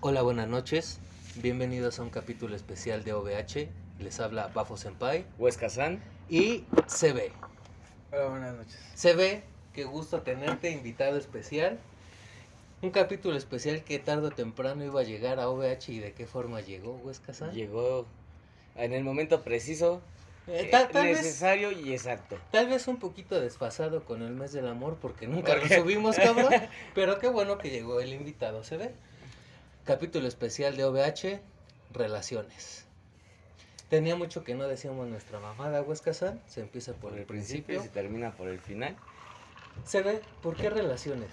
Hola, buenas noches. Bienvenidos a un capítulo especial de OVH. Les habla Bafo Senpai Huesca San. y CB. Hola, buenas noches. CB, qué gusto tenerte, invitado especial. Un capítulo especial que tarde o temprano iba a llegar a OVH y de qué forma llegó, Huesca San. Llegó en el momento preciso, Eh, eh, tal, tal vez, necesario y exacto. tal vez un poquito desfasado con el mes del amor porque nunca lo subimos, cabrón. Pero qué bueno que llegó el invitado, CB. Capítulo especial de OVH, relaciones. Tenía mucho que no decíamos nuestra mamada, Huesca San. Se empieza por, Por el el principio y se termina por el final. CB, ¿por qué relaciones?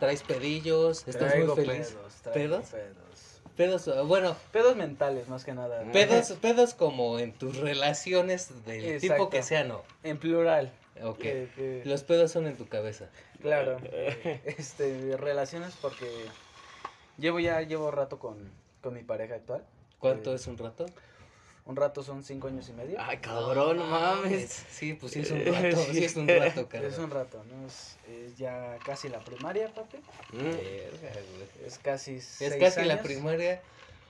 ¿Traes pedillos? ¿Estás Traigo muy feliz? Pedos, traigo ¿Pedos? pedos. Pedos, ah, bueno, Pedos mentales, más que nada. Pedos, pedos como en tus relaciones del tipo que sea, ¿no? En plural. Ok. Los pedos son en tu cabeza. Claro. este, relaciones porque llevo ya, llevo rato con, con mi pareja actual. ¿Cuánto Eh, es un rato? Un rato son cinco años y medio. Ay, cabrón, no mames. Sí, pues sí es un rato, sí es un rato, cabrón. es un rato, ¿no? Es, es ya casi la primaria, papi. Mm. Es casi Es seis casi la primaria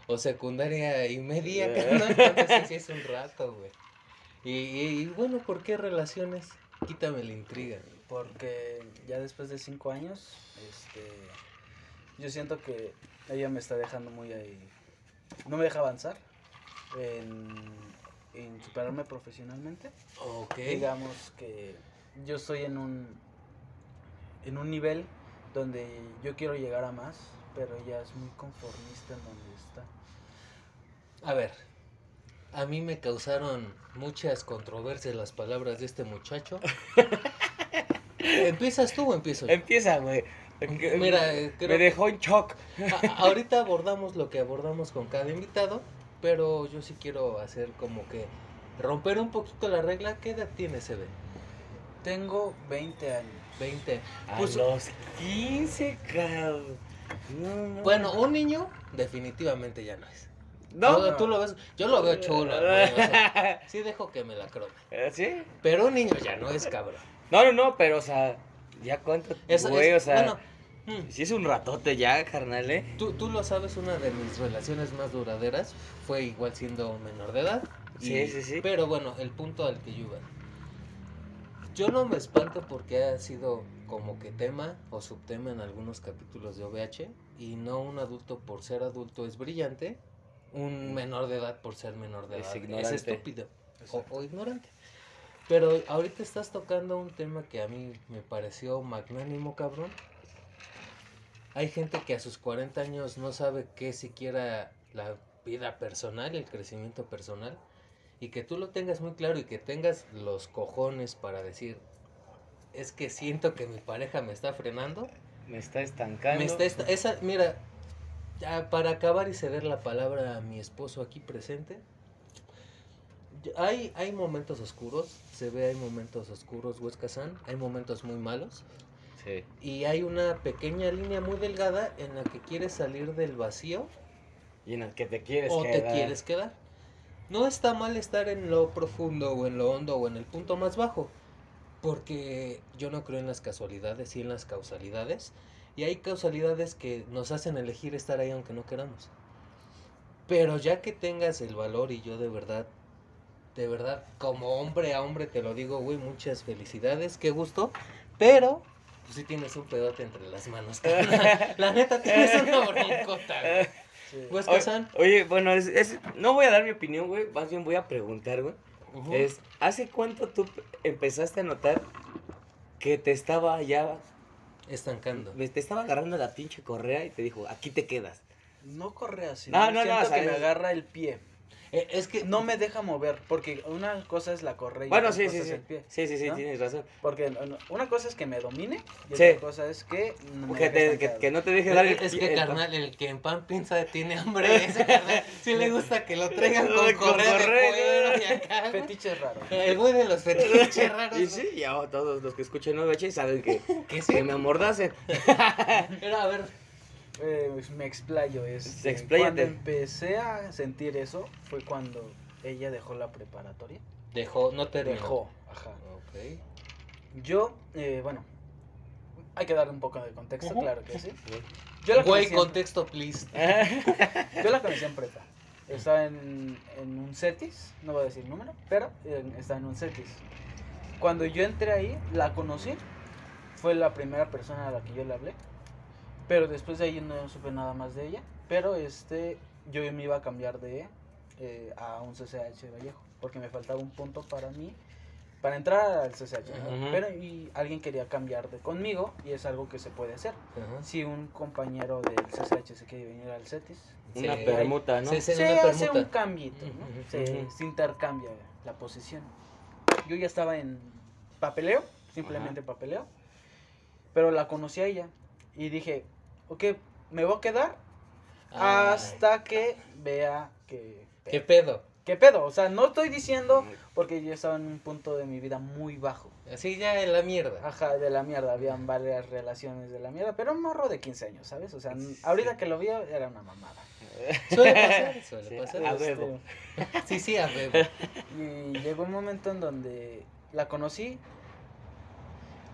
o secundaria y media. Entonces sí es un rato, güey. Y, y- y bueno, ¿por qué relaciones? Quítame la intriga. Porque ya después de cinco años, este, yo siento que ella me está dejando muy ahí, no me deja avanzar en, en superarme profesionalmente. Ok. Digamos que yo estoy en un, en un nivel donde yo quiero llegar a más, pero ella es muy conformista en donde está. A ver, a mí me causaron muchas controversias las palabras de este muchacho. ¿Empiezas tú o empiezo yo? Empieza, güey. Mira, eh, creo me dejó en shock. A- ahorita abordamos lo que abordamos con cada invitado, pero yo sí quiero hacer como que romper un poquito la regla. ¿Qué edad tiene CB? Tengo 20 años. 20. A Pues- los 15, cabrón. No, no. Bueno, un niño definitivamente ya no es. no. Tú- tú lo ves, yo lo veo chulo. güey, o sea, sí dejo que me la crome. Eh, ¿Sí? Pero un niño ya no es cabrón. No, no, no, pero, o sea, ya cuánto, Es- güey, es- o sea, bueno, mm, sí es un ratote ya, carnal, ¿eh? Tú, tú lo sabes, una de mis relaciones más duraderas fue igual siendo menor de edad. Sí, sí, sí. Pero bueno, el punto al que yo iba. Yo no me espanto porque ha sido como que tema o subtema en algunos capítulos de OVH y no un adulto por ser adulto es brillante, un menor de edad por ser menor de Es edad es, ignorante. estúpido o, o ignorante. Pero ahorita estás tocando un tema que a mí me pareció magnánimo, cabrón. Hay gente que a sus 40 años no sabe qué siquiera la vida personal, el crecimiento personal, y que tú lo tengas muy claro y que tengas los cojones para decir, es que siento que mi pareja me está frenando. Me está estancando. Me está esta- esa, mira, para acabar y ceder la palabra a mi esposo aquí presente, hay, hay momentos oscuros, se ve, hay momentos oscuros, Huesca San, hay momentos muy malos, Sí. y hay una pequeña línea muy delgada en la que quieres salir del vacío Y en el que te quieres o te quedar. quieres quedar. No está mal estar en lo profundo o en lo hondo o en el punto más bajo, porque yo no creo en las casualidades y en las causalidades, y hay causalidades que nos hacen elegir estar ahí aunque no queramos. Pero ya que tengas el valor y yo de verdad, de verdad, como hombre a hombre te lo digo, güey, muchas felicidades, qué gusto, pero pues sí tienes un pedote entre las manos. La neta tienes una broncota, güey. Sí. Huesca Oye, bueno, es, es- no voy a dar mi opinión, güey. Más bien voy a preguntar, güey. Es, ¿hace cuánto tú empezaste a notar que te estaba ya, Estancando. te estaba agarrando la pinche correa y te dijo, aquí te quedas? No corre así. No, no, no, Siento que me agarra el pie. Eh, es que No me deja mover, porque una cosa es la correa Bueno, sí, sí, es sí. el pie. Sí, sí, sí, ¿no? tienes razón. Porque una cosa es que me domine y Sí. otra cosa es que Que, te- que, no te deje dar el es que el- carnal, el que en pan piensa tiene hambre, ese carnal, sí le gusta que lo traigan con Con correa de cuero ¿no? y acá. güey. Fetiche raro. El güey de los fetiches raros. Y sí, ya todos los que escuchen no saben que, Que sí. que me amordacen. Era, a ver, Eh, me explayo. Este, Expláyate. Cuando empecé a sentir eso fue cuando ella dejó la preparatoria. dejó, no terminó. Dejó, ajá. Ok. Yo, eh, bueno, hay que darle un poco de contexto, claro que sí. Yo la Güey, en- contexto, please. Yo la conocí en prepa. Estaba en, en un CETIS, no voy a decir número, pero en- estaba en un CETIS. Cuando yo entré ahí, la conocí. Fue la primera persona a la que yo le hablé. Pero después de ahí no supe nada más de ella. Pero este, yo me iba a cambiar de eh, a un CCH Vallejo. Porque me faltaba un punto para mí, para entrar al CCH. Ujú. Pero y alguien quería cambiar de conmigo y es algo que se puede hacer. Si un compañero del CCH se quiere venir al CETIS, Una Sí. permuta, ¿no? Sí. se una hace un cambito, ¿no? Se, ujú. se intercambia la posición. Yo ya estaba en papeleo, simplemente papeleo, pero la conocí a ella y dije, ok, me voy a quedar Ay, hasta que vea que... ¿Qué pedo? ¿Qué pedo? O sea, no estoy diciendo porque yo estaba en un punto de mi vida muy bajo. Así ya en la mierda. Ajá, de la mierda, habían varias relaciones de la mierda, pero un morro de 15 años, ¿sabes? O sea, ahorita que lo vi era una mamada. Suele pasar, suele Sí, pasar. a Este, huevo. Sí, sí, a huevo. Y llegó un momento en donde la conocí.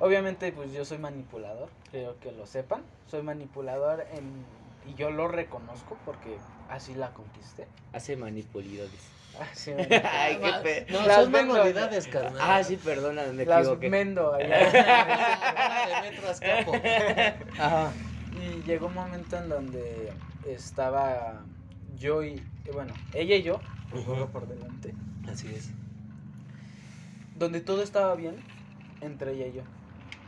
Obviamente, pues yo soy manipulador, creo que lo sepan. Soy manipulador en, y yo lo reconozco porque así la conquisté. Hace manipulido, dice. Así Ay, qué pe- No, Las son manualidades, carnal. Ah, sí, perdona, me Las equivoqué. mendo allá. de metro a escapo. Ajá. Y llegó un momento en donde estaba yo y, bueno, ella y yo, Ujú. por delante, Así es. donde todo estaba bien entre ella y yo.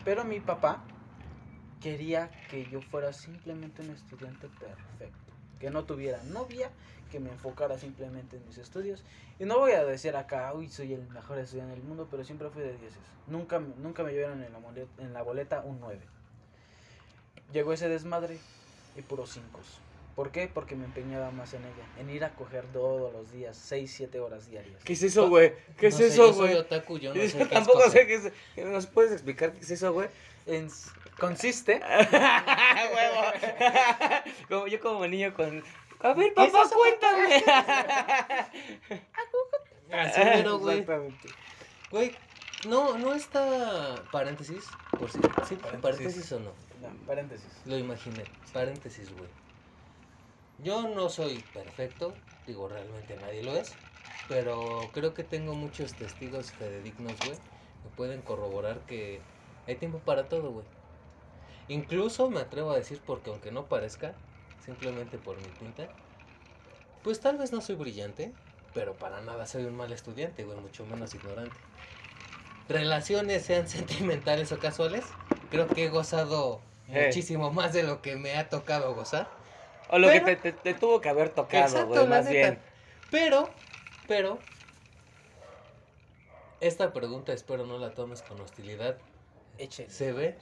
Pero mi papá quería que yo fuera simplemente un estudiante perfecto, que no tuviera novia, que me enfocara simplemente en mis estudios. Y no voy a decir acá, uy, soy el mejor estudiante del mundo, pero siempre fui de 10. Nunca, nunca me llevaron en la, mole- en la boleta un 9. Llegó ese desmadre y puros 5. ¿Por qué? Porque me empeñaba más en ella, en ir a coger todos los días, 6, 7 horas diarias. ¿Qué es eso, güey? ¿Qué es sé, eso, yo soy güey? otaku, yo no Yo sé qué tampoco escoger. sé qué es. ¿Nos puedes explicar qué es eso, güey? En- consiste Huevo. como yo como niño con. A ver, ¿Qué es papá, eso, cuéntame. Así mero, güey. Exactamente. Güey, no, no está paréntesis, por si, sí, Paréntesis. paréntesis. o no. No, paréntesis. Lo imaginé, paréntesis, güey. Yo no soy perfecto, digo, realmente nadie lo es, pero creo que tengo muchos testigos fidedignos, güey, que pueden corroborar que hay tiempo para todo, güey. Incluso me atrevo a decir, porque aunque no parezca, simplemente por mi pinta, pues tal vez no soy brillante, pero para nada soy un mal estudiante, güey, mucho menos ignorante. Relaciones sean sentimentales o casuales, creo que he gozado muchísimo más de lo que me ha tocado gozar. O lo Pero- que te, te- te tuvo que haber tocado, güey, más bien. Pero, pero, esta pregunta espero no la tomes con hostilidad. Échale. ¿Se ve?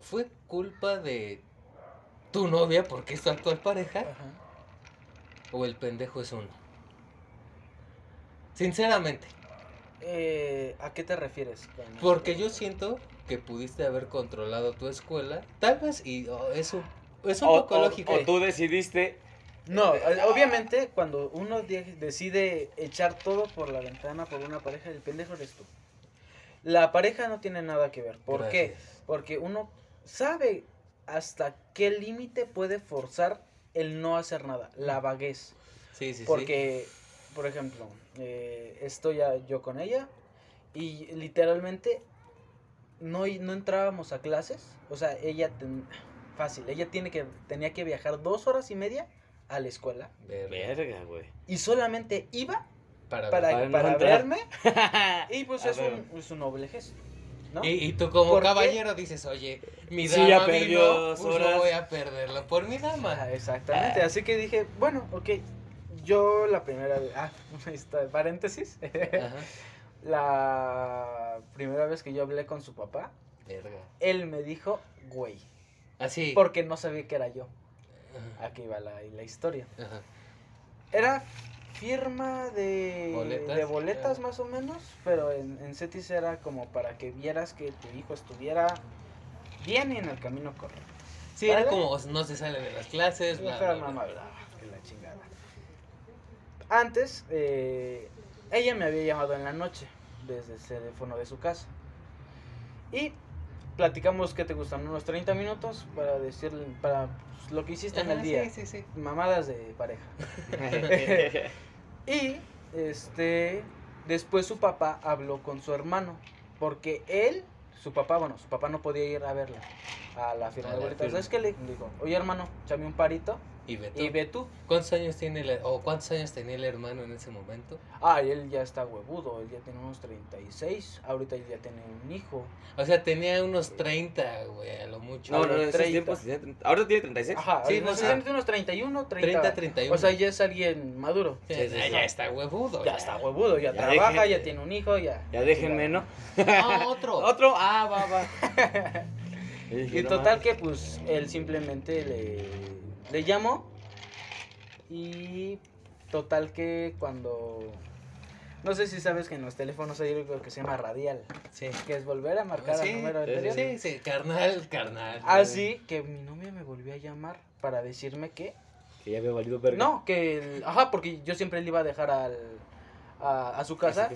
¿Fue culpa de tu novia porque es tu actual pareja? Ajá. ¿O el pendejo es uno? Sinceramente, Eh, ¿A qué te refieres? porque yo siento que pudiste haber controlado tu escuela, tal vez, y oh, es un, es un O, poco o- lógico. o tú decidiste. No, eh, obviamente cuando uno de- decide echar todo por la ventana por una pareja, el pendejo eres tú. La pareja no tiene nada que ver. ¿Por qué? Porque uno sabe hasta qué límite puede forzar el no hacer nada, la vaguez. Sí, sí, sí. Porque, por ejemplo, eh, estoy yo con ella y literalmente no, no entrábamos a clases. O sea, ella, ten- fácil, ella tiene que, tenía que viajar dos horas y media a la escuela Verga. Verga, güey. y solamente iba Para, para, Para no para entrar. verme y pues es ver. un, es un noble gesto. ¿no? Y, y tú como caballero dices, oye, mi Sí, dama ya perdió vino, dos pues horas. no voy a perderlo por mi dama. Exactamente, así que dije, bueno, ok, yo la primera vez, ah, ahí está, paréntesis, Ajá. la primera vez que yo hablé con su papá, Verga. él me dijo, güey, Así. porque no sabía que era yo. Ajá. Aquí va la, la historia. Ajá. Era firma de Boletas. de boletas Ah. más o menos, pero en, en Cetis era como para que vieras que tu hijo estuviera bien y en el camino correcto. Sí, era como no se sale de las clases, bla, Pero bla, mamá, bla. bla, que la chingada. Antes, eh, ella me había llamado en la noche desde el teléfono de su casa. Y platicamos que te gustan unos 30 minutos para decirle, para pues, lo que hiciste en el día. Sí, sí, sí. Mamadas de pareja. Y este después su papá habló con su hermano porque él, su papá, bueno, su papá no podía ir a verla a la firma A de firma. ¿Sabes qué le dijo? Oye, hermano, échame un parito Y ve tú. y ve tú. ¿Cuántos años tiene el, o cuántos años tenía el hermano en ese momento? Ah, él ya está huevudo, él ya tiene unos 36, ahorita ya tiene un hijo. O sea, tenía unos 30, güey, a lo mucho. No, no, en esos 30. tiempos tenía 30. Ahorita tiene 36. Ajá, Sí, no sé. unos 31, 30. 30, 31. O sea, ya es alguien maduro. Sí, Sí, ya, ya está huevudo. Ya está huevudo, ya, Ya trabaja, dejen- ya tiene un hijo, ya. Ya déjenme, ¿no? Ah, otro. Otro, ah, va, va. Y total que pues él simplemente le, le llamó y total que cuando... No sé si sabes que en los teléfonos hay algo que se llama radial, Sí. que es volver a marcar Sí, al número sí, anterior. Sí, sí, carnal, carnal. Así que mi novia me volvió a llamar para decirme que... Que ya había valido verga. No, que... el- ajá, porque yo siempre le iba a dejar al, a, a su casa.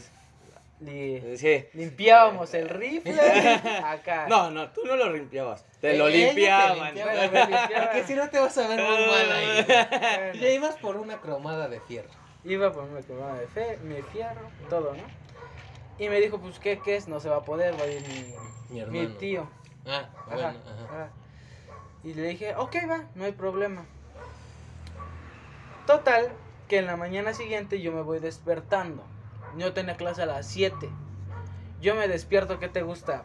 Li- Sí. limpiábamos el rifle acá. No, no, tú no lo limpiabas. Te lo te limpiaban. limpiaba, limpiaba. Porque si no te vas a ver muy mal ahí. Bueno. Ya ibas por una cromada de fierro. Iba por una quemada de fe, me fierro, todo, ¿no? Y me dijo, pues, ¿qué, qué es? No se va a poder, va a ir mi, Mi mi tío. Ah, Ajá, bueno, ajá. ajá. Y le dije, ok, va, no hay problema. Total, que en la mañana siguiente yo me voy despertando. Yo tenía clase a las 7. Yo me despierto, ¿qué te gusta?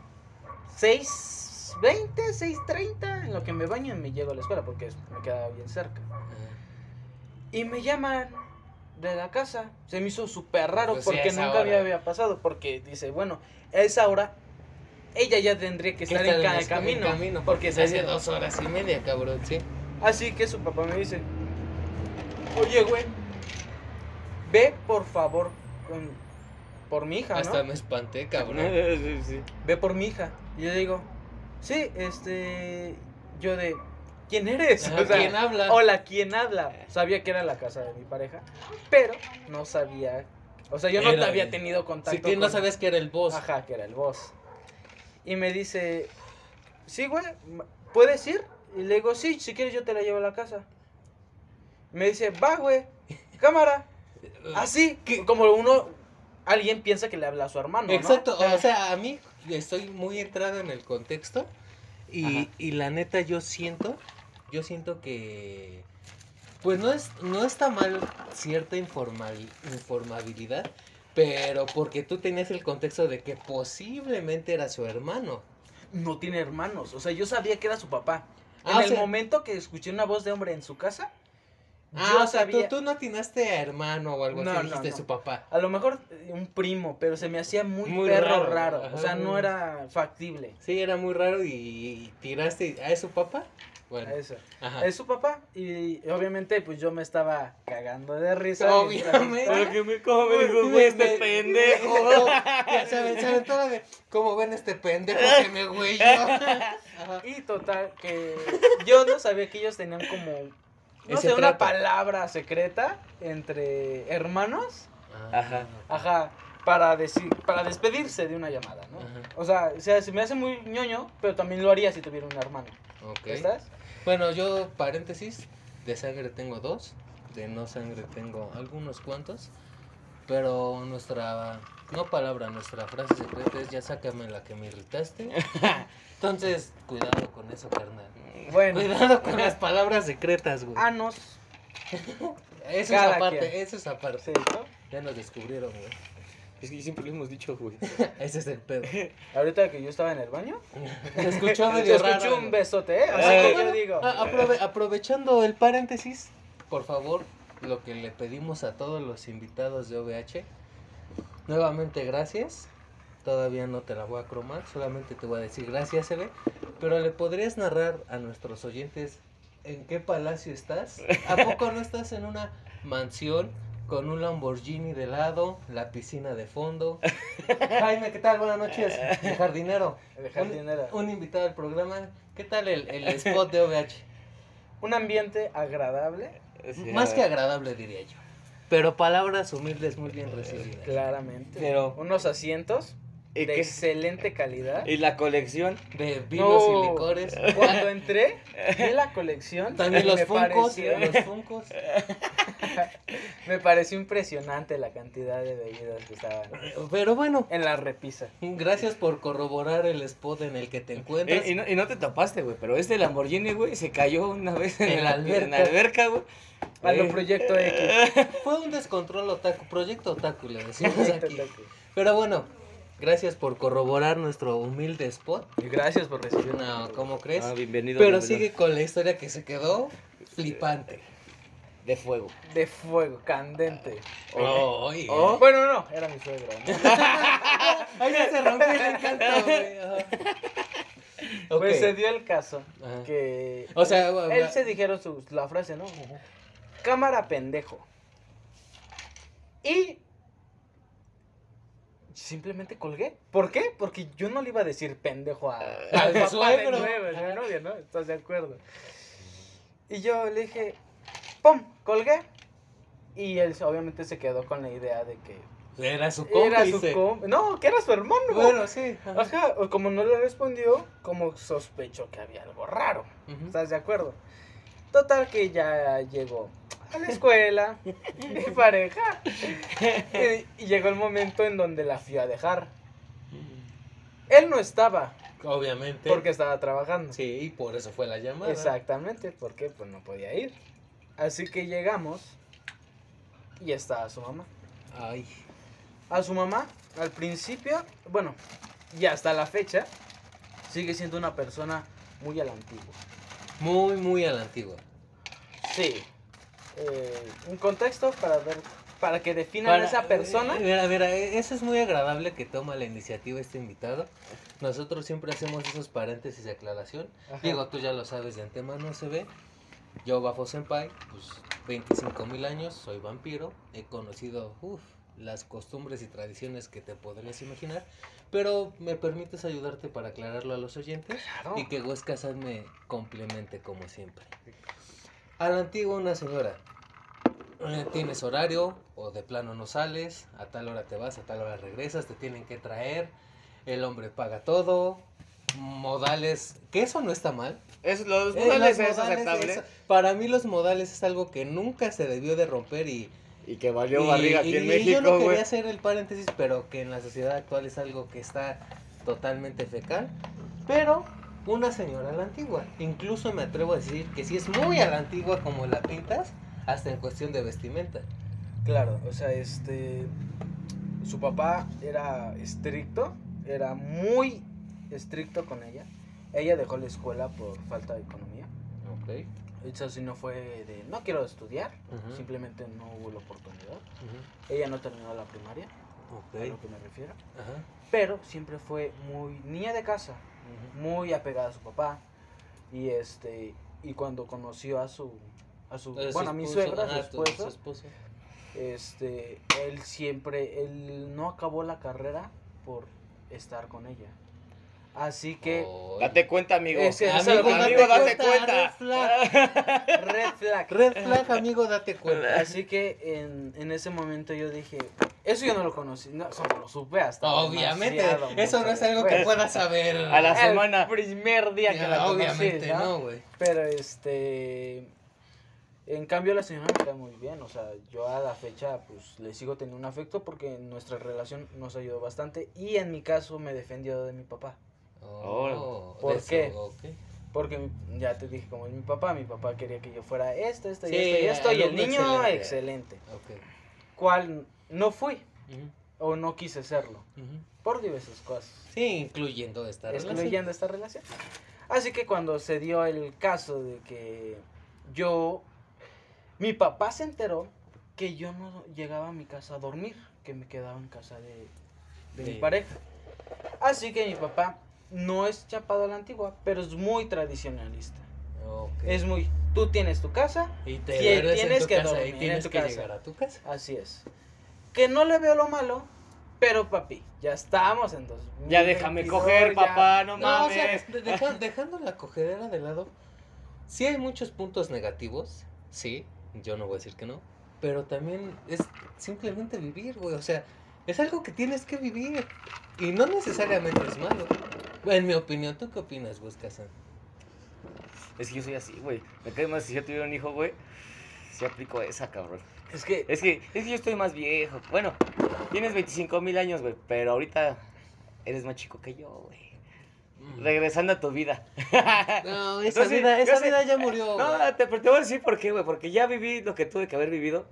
6.20, 6.30, en lo que me baño y me llego a la escuela porque me quedaba bien cerca. Y me llaman de la casa. Se me hizo súper raro Pues porque nunca hora. había pasado. Porque dice, bueno, a esa hora ella ya tendría que ¿Qué estar en, ca- en camino. En camino, porque se hace dos horas y media, cabrón, sí. Así que su papá me dice, oye, güey, ve por favor con, por mi hija, Hasta ¿no? me espanté, cabrón. Sí, sí. Ve por mi hija. Y yo digo, sí, este, yo de, ¿quién eres? Ajá, O sea, ¿Quién habla? Hola, ¿quién habla? Sabía que era la casa de mi pareja, pero no sabía, o sea, yo no Era había tenido contacto Sí que no con- sabías que era el boss. Ajá, que era el boss. Y me dice, sí, güey, ¿puedes ir? Y le digo, sí, si quieres yo te la llevo a la casa. Me dice, va, güey, cámara. Así, ¿Qué? como uno, alguien piensa que le habla a su hermano, ¿no? Exacto, o sea, a mí estoy muy entrado en el contexto y, y la neta yo siento, yo siento que pues no es no está mal cierta informal, informabilidad, pero porque tú tenías el contexto de que posiblemente era su hermano. No tiene hermanos, o sea, yo sabía que era su papá. En Ah, o el sea- momento que escuché una voz de hombre en su casa, Ah, yo o sea, tú, sabía... tú no atinaste a hermano o algo No, así, no, dijiste no. su papá. A lo mejor eh, un primo, pero se me hacía muy, Muy perro raro, raro. ajá, o sea, no era factible. Sí, era muy raro y, tiraste a su papá. Bueno, Eso. ajá. Es su papá y obviamente pues yo me estaba cagando de risa. Obviamente. Pero que me, ¿Cómo me dijo, güey, este me- pendejo? Ya saben, saben todo de cómo ven este pendejo que me güey. Y total que yo no sabía que ellos tenían como no sé, una palabra secreta entre hermanos, Ajá. ajá, para decir para despedirse de una llamada, ¿no? Ajá. O sea, o sea, se me hace muy ñoño, pero también lo haría si tuviera un hermano. Ok. ¿Estás? Bueno, yo, paréntesis, de sangre tengo dos, de no sangre tengo algunos cuantos, pero nuestra, no palabra, nuestra frase secreta es ya sácame la que me irritaste. Entonces, cuidado con eso, carnal. Bueno, Cuidado con las palabras secretas, güey. anos, Eso es cada aparte, quien. eso es aparte. sí, ¿no? Ya nos descubrieron, güey. Es que siempre lo hemos dicho, güey. Ese es el pedo. Ahorita que yo estaba en el baño, Se escuchó se medio escuchó raro, un güey. besote, ¿eh? Así Ay. que yo digo. Ah, aprove- aprovechando el paréntesis, por favor, lo que le pedimos a todos los invitados de OVH, nuevamente gracias. Todavía no te la voy a cromar, solamente te voy a decir gracias, Eve. Pero le podrías narrar a nuestros oyentes en qué palacio estás. ¿A poco no estás en una mansión con un Lamborghini de lado, la piscina de fondo? Jaime, ¿qué tal? Buenas noches, el jardinero. El jardinero. Un, un invitado al programa. ¿Qué tal el, el spot de OVH? Un ambiente agradable, Sí, Más que agradable, diría yo. Pero palabras humildes muy bien recibidas. claramente. Pero- Unos asientos ¿Y de qué- excelente calidad. ¿Y la colección? De vinos No. y licores. Cuando entré, vi la colección. También los funcos, pareció- los funcos. Me pareció impresionante la cantidad de bebidas que estaban Pero bueno, en la repisa. gracias por corroborar el spot en el que te encuentras. Eh, y, no, y no te topaste, güey, pero este Lamborghini, güey, se cayó una vez en, En la la alberca. En la alberca, güey. A lo Eh, Proyecto X. Fue un descontrol otaku, proyecto otaku le decimos aquí. Pero bueno, gracias por corroborar nuestro humilde spot. Y Gracias por recibirme. No, ¿cómo crees? Ah, bienvenido. Pero bienvenido. sigue con la historia que se quedó flipante. De fuego. De fuego, candente. Ay, Oh. Bueno, no, era mi suegro. ¿no? Ahí se rompió el encanto, güey. Ajá. Ok. Pues se dio el caso Ajá. que. O sea, él va- se dijeron su, la frase, ¿no? Cámara pendejo. Y. Simplemente colgué. ¿Por qué? Porque yo no le iba a decir pendejo a, al Al papá suegro. de nuevo, a mi novia, ¿no? ¿Estás de acuerdo? Y yo le dije, ¡pum! Colgué. Y él obviamente se quedó con la idea de que Era su era su cómplice. No, que era su hermano. Bueno, sí. ajá. Como no le respondió, como sospechó que había algo raro. ¿Estás de acuerdo? Total que ya llegó a la escuela, mi pareja, y, y llegó el momento en donde la fui a dejar. Él no estaba, Obviamente. porque estaba trabajando. Sí, y por eso fue la llamada. Exactamente, porque pues no podía ir. Así que llegamos y estaba su mamá. Ay. A su mamá, al principio, bueno, y hasta la fecha, sigue siendo una persona muy a la antigua. Muy, muy a la antigua. Sí. Eh, un contexto para ver, para que definan a esa persona. eh, Mira, mira, eh, eso es muy agradable que toma la iniciativa este invitado. Nosotros siempre hacemos esos paréntesis de aclaración. Ajá. Diego, tú ya lo sabes de antemano, se ve. Yo, Bafo Senpai, pues 25 mil años, soy vampiro. He conocido uf, las costumbres y tradiciones que te podrías imaginar. Pero me permites ayudarte para aclararlo a los oyentes Claro. y que Huesca me complemente como siempre. A la antigua una señora. eh, Tienes horario o de plano no sales, a tal hora te vas, a tal hora regresas, te tienen que traer, el hombre paga todo, modales, que eso no está mal. Es, los Eh, modales los es modales, aceptable. para mí los modales es algo que nunca se debió de romper y, Y que valió y- barriga aquí y- en y México, yo no quería hacer el paréntesis, pero que en la sociedad actual es algo que está totalmente fecal. Pero una señora a la antigua. Incluso me atrevo a decir que si es muy a la antigua como la pintas, hasta en cuestión de vestimenta. Claro, o sea, este. Su papá era estricto, era muy estricto con ella. Ella dejó la escuela por falta de economía. Ok. Eso sí no fue de no quiero estudiar, simplemente no hubo la oportunidad. Ella no terminó la primaria, a Ok. lo que me refiero. Pero siempre fue muy niña de casa, muy apegada a su papá. Y este y cuando conoció a su a su Entonces, bueno, a su mi esposo- suegra, su ajá, esposo. este él siempre él no acabó la carrera por estar con ella. Así que. Date cuenta, amigo. Date, date cuenta. cuenta. Red flag. red flag. Red flag, amigo, date cuenta. Así que en, en ese momento yo dije, eso yo no lo conocí, no, eso no lo supe hasta. Obviamente, eso no es algo que después. puedas saber. A la El semana. primer día que Ya, la conocí, Obviamente, ¿no? no, güey. Pero este. En cambio, la señora me cae muy bien. O sea, yo a la fecha, pues le sigo teniendo un afecto porque nuestra relación nos ayudó bastante. Y en mi caso, me defendió de mi papá. Oh, ¿Por de eso, qué? Porque mi- ya te dije, como es mi papá, mi papá quería que yo fuera esto, esto y Sí, esto y esto. Y el niño, excelente. excelente. Ok. ¿Cuál no fui? O no quise serlo. Por diversas cosas. Sí, incluyendo esta relación. esta relación. Así que cuando se dio el caso de que yo, mi papá se enteró que yo no llegaba a mi casa a dormir, que me quedaba en casa de, de mi pareja. Así que mi papá no es chapado a la antigua, pero es muy tradicionalista. Ok. Es muy, tú tienes tu casa, Y te en tienes tu que casa y dormir en tienes tu que casa. llegar a tu casa. así es. Que no le veo lo malo, pero papi, ya estamos en dos. Ya déjame coger, papá, no, No, o mames. sea, de- deja- dejando la cogedera de lado, sí hay muchos puntos negativos, sí, yo no voy a decir que no, pero también es simplemente vivir, güey, o sea, Es algo que tienes que vivir. Y no necesariamente es malo. En mi opinión, ¿tú qué opinas, Buscasan? Es que yo soy así, güey. Me cae más si yo tuviera un hijo, güey. Sí aplico esa, cabrón. Es que, Es que, es que yo estoy más viejo. Bueno, tienes 25 mil años, güey. Pero ahorita eres más chico que yo, güey. Regresando a tu vida. No, esa No, vida, esa sé- vida ya murió. No, güey. te, pero te voy a decir por qué, güey. Porque ya viví lo que tuve que haber vivido.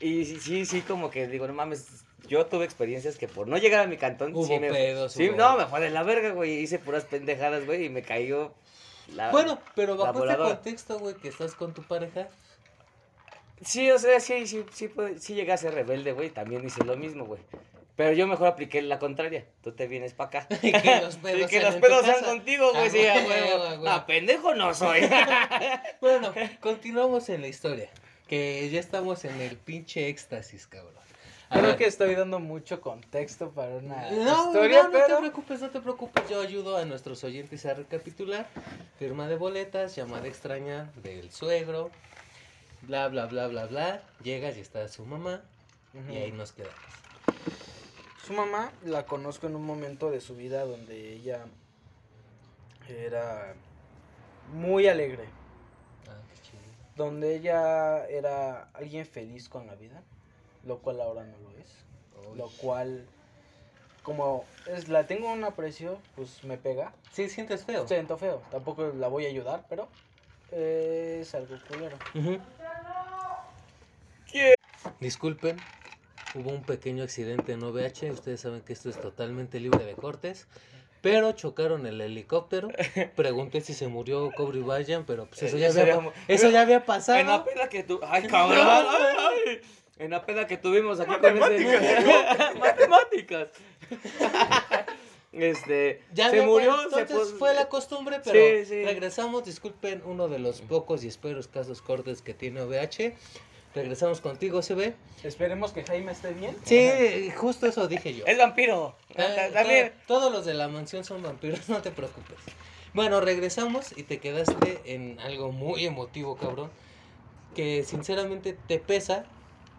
Y sí, sí, sí, como que digo, no mames. Yo tuve experiencias que por no llegar a mi cantón. Hubo sí me, pedos, Sí, hubo- no, me fue de la verga, güey. Hice puras pendejadas, güey. Y me cayó la. Bueno, pero bajo este contexto, güey, que estás con tu pareja. Sí, o sea, sí, sí, sí, puede- sí llegué a ser rebelde, güey. También hice lo mismo, güey. Pero yo mejor apliqué la contraria. Tú te vienes para acá. Y que los pedos Y que sean los pedos sean contigo, güey. Ah, Sí, güey, güey, güey. No, pendejo no soy. Bueno, continuamos en la historia. Que ya estamos en el pinche éxtasis, cabrón. A creo ver. que estoy dando mucho contexto para una No, historia, no, no te pero preocupes, no te preocupes. Yo ayudo a nuestros oyentes a recapitular. Firma de boletas, llamada extraña del suegro, bla, bla, bla, bla, bla. Llegas y está su mamá y ahí nos quedamos. Su mamá la conozco en un momento de su vida donde ella era muy alegre, Ah, qué chido. donde ella era alguien feliz con la vida, lo cual ahora no lo es, Uy. lo cual como es la tengo un aprecio, pues me pega, Sí, sientes feo. siento feo, tampoco la voy a ayudar, pero es algo culero. Ujú. Disculpen, hubo un pequeño accidente en OVH. Ustedes saben que esto es totalmente libre de cortes. Pero chocaron el helicóptero. Pregunté si se murió Cobry Bayan, pero pues eso ya Eso había, ya- eso ya había En la pasado. peda que tu... Ay, cabrón. ay, ay. En la peda que tuvimos aquí con ese... Matemáticas. este... Ya se murió, se entonces pos- fue la costumbre, pero Sí, sí. regresamos. Disculpen uno de los pocos y esperos casos cortes que tiene OVH. Regresamos contigo, CB. Esperemos que Jaime esté bien. Sí, justo eso dije yo. Es vampiro. Ah, Ta- También... to- todos los de la mansión son vampiros, no te preocupes. Bueno, regresamos y te quedaste en algo muy emotivo, cabrón. Que sinceramente te pesa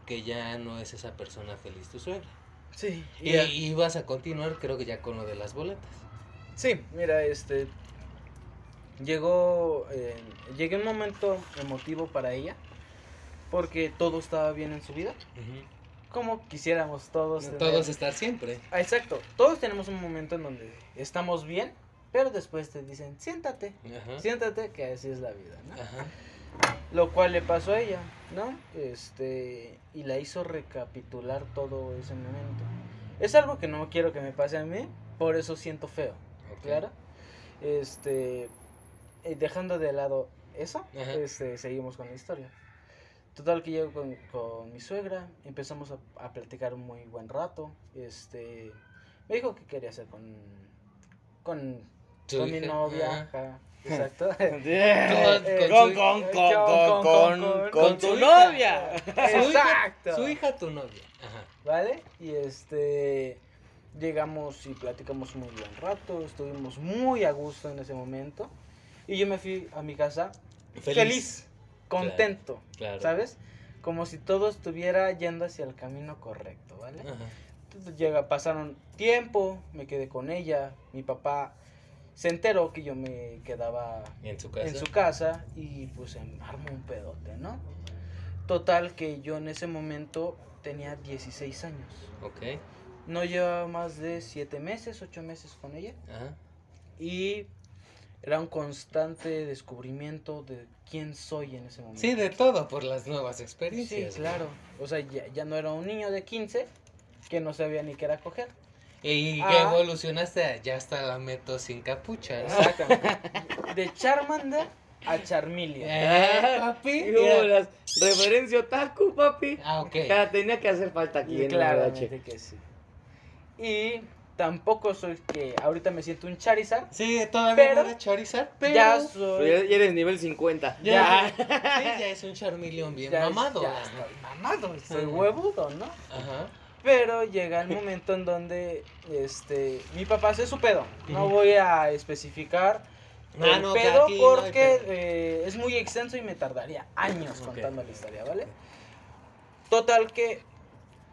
que ya no es esa persona feliz tu suegra. Sí, Y, y vas a continuar, creo que ya con lo de las boletas. Sí, mira, este. Llegó. eh, llegué a un momento emotivo para ella. Porque todo estaba bien en su vida. Como quisiéramos todos. tener- Todos estar siempre. Ah, exacto. Todos tenemos un momento en donde estamos bien. Pero después te dicen, siéntate. Ajá. Siéntate, que así es la vida, ¿no? Ajá. Lo cual le pasó a ella, ¿no? Este. Y la hizo recapitular todo ese momento. Es algo que no quiero que me pase a mí. Por eso siento feo. Claro. Este, dejando de lado eso, Ajá. este, seguimos con la historia. Total que llego con, con mi suegra, empezamos a, a platicar un muy buen rato. Este, me dijo que quería hacer con, con, Su con mi novia. ajá. ajá, exacto. Con- tu novia. Su hija, exacto. su hija, tu novia. Ajá. ¿Vale? Y este llegamos y platicamos un muy buen rato, estuvimos muy a gusto en ese momento. Y yo me fui a mi casa feliz, contento, Claro. ¿sabes? Como si todo estuviera yendo hacia el camino correcto, ¿vale? Ajá. Entonces llega, pasaron tiempo, me quedé con ella, mi papá se enteró que yo me quedaba En su casa. en su casa y pues armó un pedote, ¿no? Total que yo en ese momento tenía 16 años. Ok. No llevaba más de 7 meses, 8 meses con ella. Ajá. Y era un constante descubrimiento de quién soy en ese momento. Sí, de todo por las nuevas Sí, experiencias. claro. O sea, ya, ya no era un niño de 15 que no sabía ni qué era coger. Y que Ah. evolucionaste a ya hasta la meto sin capucha. ¿no? Exactamente. De Charmander a Charmeleon. Eh, papi. Y mira. hubo las referencia otaku, papi. Ah, ok. Ya tenía que hacer falta aquí en la Claramente que sí. Y tampoco soy que ahorita me siento un Charizard. Sí, todavía Pero- no era Charizard, pero Ya soy. ya, ya eres nivel 50. ya, sí, ya es un Charmeleon bien ya- mamado. ya ¿no? estoy mamado, soy Ujú. huevudo, ¿no? Ajá. Pero llega el momento en donde este mi papá hace su pedo. No voy a especificar Ah, el no, pedo aquí no hay porque pedo. eh, es muy extenso y me tardaría años contando la historia, ¿vale? Total que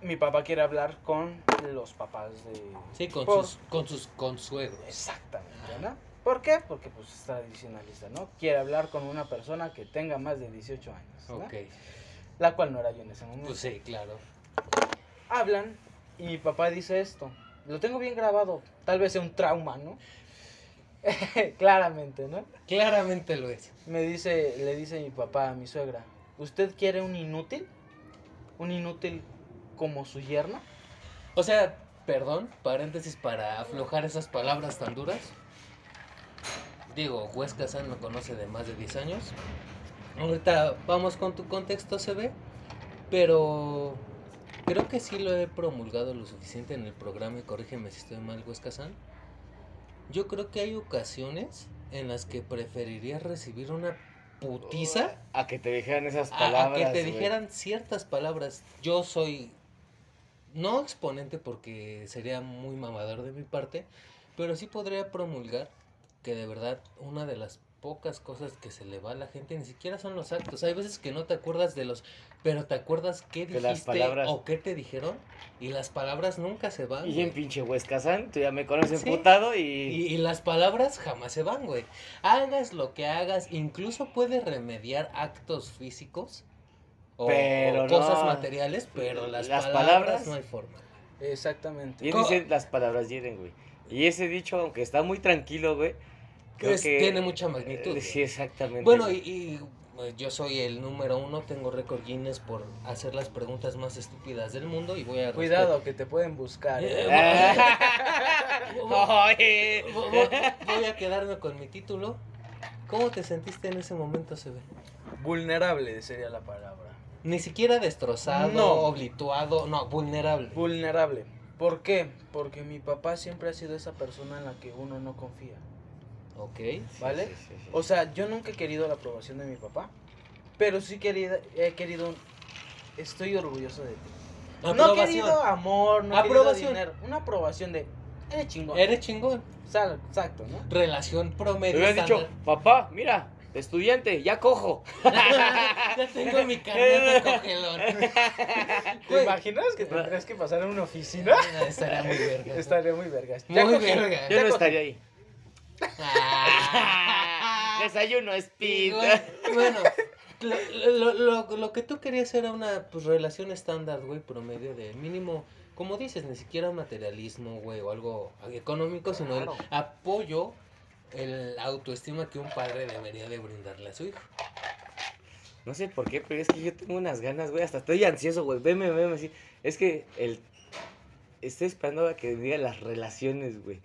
mi papá quiere hablar con los papás de... Sí, con Por- sus, con sus consuegros. Exactamente, ¿no? ¿Por qué? Porque pues es tradicionalista, ¿no? Quiere hablar con una persona que tenga más de 18 años, ¿no? Ok. La cual no era yo en ese momento. Pues sí, claro. Hablan y mi papá dice esto. Lo tengo bien grabado. Tal vez sea un trauma, ¿no? Claramente, ¿no? Claramente lo es. Me dice, le dice mi papá a mi suegra, ¿usted quiere un inútil? ¿Un inútil como su yerno? O sea, perdón, paréntesis para aflojar esas palabras tan duras. Digo, Huesca San me conoce de más de 10 años. Ahorita vamos con tu contexto, se ve. Pero creo que sí lo he promulgado lo suficiente en el programa y corrígeme si estoy mal, Huesca San. Yo creo que hay ocasiones en las que preferirías recibir una putiza A que te dijeran esas palabras. a, que te dijeran ciertas palabras. Yo soy no exponente porque sería muy mamador de mi parte, pero sí podría promulgar que de verdad una de las pocas cosas que se le va a la gente ni siquiera son los actos. Hay veces que no te acuerdas de los, pero te acuerdas qué De las dijiste palabras. o qué te dijeron y las palabras nunca se van. Y güey. en pinche Huescazán, tú ya me conoces Sí. emputado y... Y, y las palabras jamás se van, güey. Hagas lo que hagas, incluso puedes remediar actos físicos o, Pero o cosas no. materiales, pero las, Las palabras, palabras- no hay forma. Exactamente. Y dicen las palabras hieren, güey. Y ese dicho, aunque está muy tranquilo, güey. creo Es- que- tiene mucha magnitud, Eh. Sí, exactamente. Bueno, y, pues, yo soy el número uno, tengo récord Guinness por hacer las preguntas más estúpidas del mundo y voy a... Cuidado, que te pueden buscar. Eh, ¿eh? Respetar- Voy, a quedarme con mi título. ¿Cómo te sentiste en ese momento, se ve? Vulnerable sería la palabra. Ni siquiera destrozado, No. oblituado, no, vulnerable. Vulnerable. ¿Por qué? Porque mi papá siempre ha sido esa persona en la que uno no confía. Ok. ¿Vale? Sí, sí, sí. O sea, yo nunca he querido la aprobación de mi papá, pero sí querido, he querido, estoy orgulloso de ti. No he Aprobación. querido amor, no he querido Aprobación. dinero, una aprobación de, eres chingón. Eres chingón. Exacto, ¿no? Relación Le promedio. hubieras dicho, papá, mira, estudiante, ya cojo. ya tengo mi carnet de congelón. ¿Te imaginas que tendrías que pasar a una oficina? Estaría muy verga. Estaría muy vergas. Muy Ya cogí. verga. Yo no estaría ahí. Ah. Desayuno speed. Güey, Bueno, lo, lo, lo, lo que tú querías era una pues, relación estándar, güey, promedio de mínimo, como dices, ni siquiera materialismo, güey, o algo económico, sino el apoyo, el autoestima que un padre debería de brindarle a su hijo. No sé por qué, pero es que yo tengo unas ganas, güey. Hasta estoy ansioso, güey. Veme, veme así. Es que el. Estoy esperando a que diga las relaciones, güey.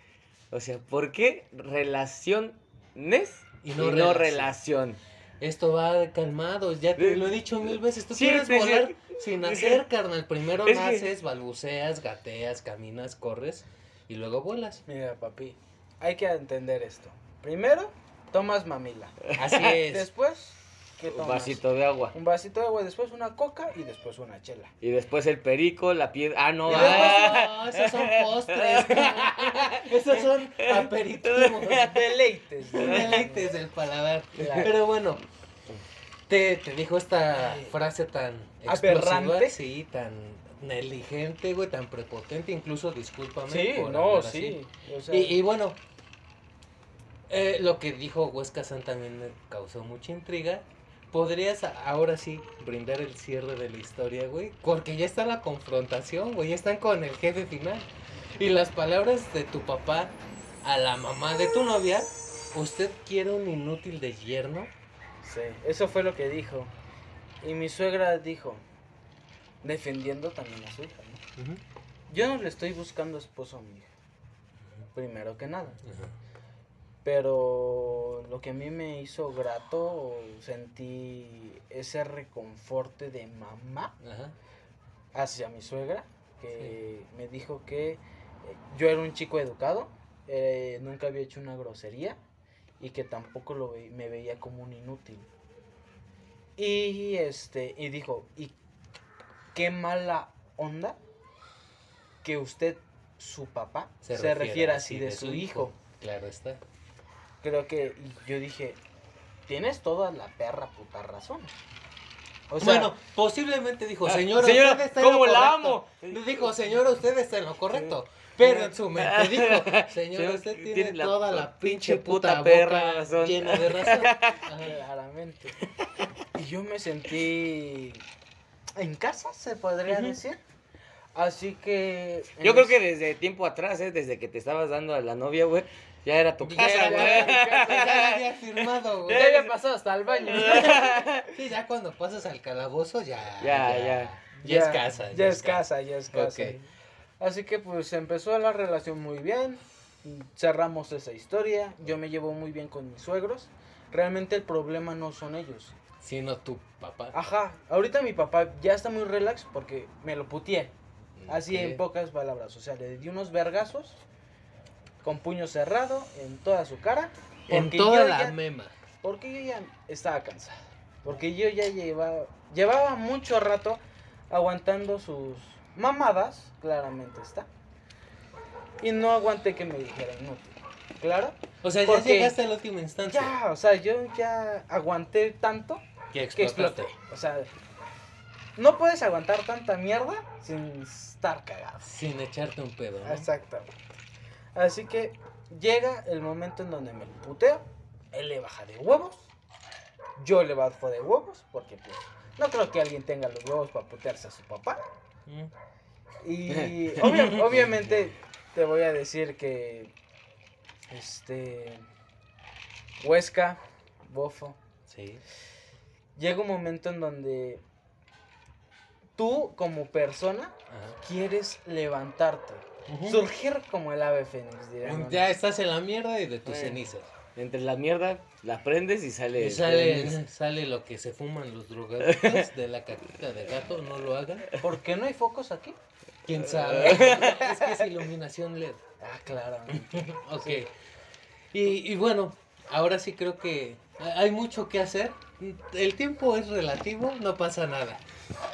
O sea, ¿por qué relaciones Y y no no, relación. relación? Esto va calmado, ya te lo he dicho mil veces. Tú sí, quieres sí. volar sin nacer, carnal. Primero naces, balbuceas, gateas, caminas, corres y luego vuelas. Mira, papi, hay que entender esto. Primero, tomas mamila. Así es. Después, ¿qué Un tomas? vasito de agua. Un vasito de agua, después una coca y después una chela. Y después el perico, la piedra. Ah, no. Ah. No, esos son postres. esos son aperitivos. Deleites. Deleites del paladar. Claro. Pero bueno, te, te dijo esta frase tan Aberrante. explosiva, sí, tan negligente, güey, tan prepotente, incluso discúlpame. Sí, por no, sí. así. O sea, Y, y bueno, eh, lo que dijo Huesca San también me causó mucha intriga. ¿Podrías ahora sí brindar el cierre de la historia, güey? Porque ya está la confrontación, güey. Ya están con el jefe final. Y las palabras de tu papá a la mamá de tu novia. ¿Usted quiere un inútil de yerno? sí, eso fue lo que dijo. Y mi suegra dijo, defendiendo también a su hija, ¿no? Yo no le estoy buscando esposo a mi hija. Primero que nada. Pero lo que a mí me hizo grato, sentí ese reconforte de mamá hacia mi suegra, que me dijo que eh, yo era un chico educado, eh, nunca había hecho una grosería y que tampoco lo ve- me veía como un inútil. Y este y dijo, "Y qué mala onda que usted su papá se, refiere así de, su hijo." Claro está. Creo que yo dije, "Tienes toda la perra puta razón." O sea, bueno, posiblemente dijo, Ah, señora, señora, usted está en ¿cómo lo la correcto". Dijo, señora, usted está en lo correcto. Pero en su mente dijo, señora, Señor, usted tiene, toda la pinche puta puta perra razón. llena de razón. Claramente. Y yo me sentí en casa, se podría decir. Así que. Yo creo es- que desde tiempo atrás, ¿eh? desde que te estabas dando a la novia, güey, ya era tu Ya casa, güey. ya- había firmado, güey. Ya había pasado hasta el baño. Sí, ya cuando pasas al calabozo, ya. Ya, ya. Ya es casa. Ya es casa, ya es casa. Así que pues empezó la relación muy bien. Cerramos esa historia. Yo me llevo muy bien con mis suegros. Realmente el problema no son ellos. Sino tu papá. Ajá, ahorita mi papá ya está muy relax porque me lo putié. Así Ok. en pocas palabras. O sea, le di unos vergazos con puño cerrado en toda su cara. En toda la ya- mema. Porque yo ya estaba cansado. Porque yo ya llevaba, llevaba mucho rato aguantando sus mamadas, claramente está. Y no aguanté que me dijeran no. Claro. O sea, ya llegaste a la última instancia. Ya, o sea, yo ya aguanté tanto Que exploté. O sea, no puedes aguantar tanta mierda sin estar cagado. Sin echarte un pedo, ¿no? Exactamente. Así que llega el momento en donde me puteo, él le baja de huevos, yo le bajo de huevos, porque pues no creo que alguien tenga los huevos para putearse a su papá. Mm. Y obvia- obviamente te voy a decir que este Huesca, Bofo, Sí. Llega un momento en donde tú como persona Ajá. quieres levantarte, surgir como el ave fénix, dirían. Ya estás en la mierda y de tus Bueno. cenizas. Entre la mierda, la prendes y sale. Y sale, lo que se fuman los drogadictos de la caquita de gato, no lo hagan. ¿Por qué no hay focos aquí? ¿Quién sabe? es que es iluminación LED. Ah, claro. Ok. Y, y bueno, ahora sí creo que hay mucho que hacer. El tiempo es relativo, no pasa nada.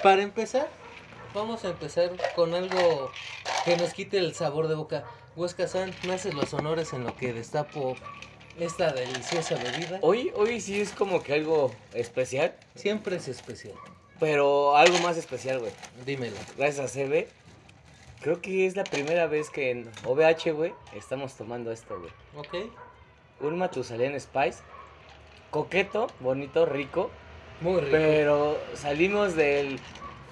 Para empezar, vamos a empezar con algo que nos quite el sabor de boca. Huesca San, me haces los honores en lo que destapo esta deliciosa bebida. Hoy, hoy sí es como que algo especial, Siempre es especial. pero algo más especial, güey. Dímelo. Gracias a CB. Creo que es la primera vez que en OVH, güey, estamos tomando esto, güey. ¿Ok? Un Matusalén Spice. Coqueto, bonito, rico. Muy rico. Pero salimos del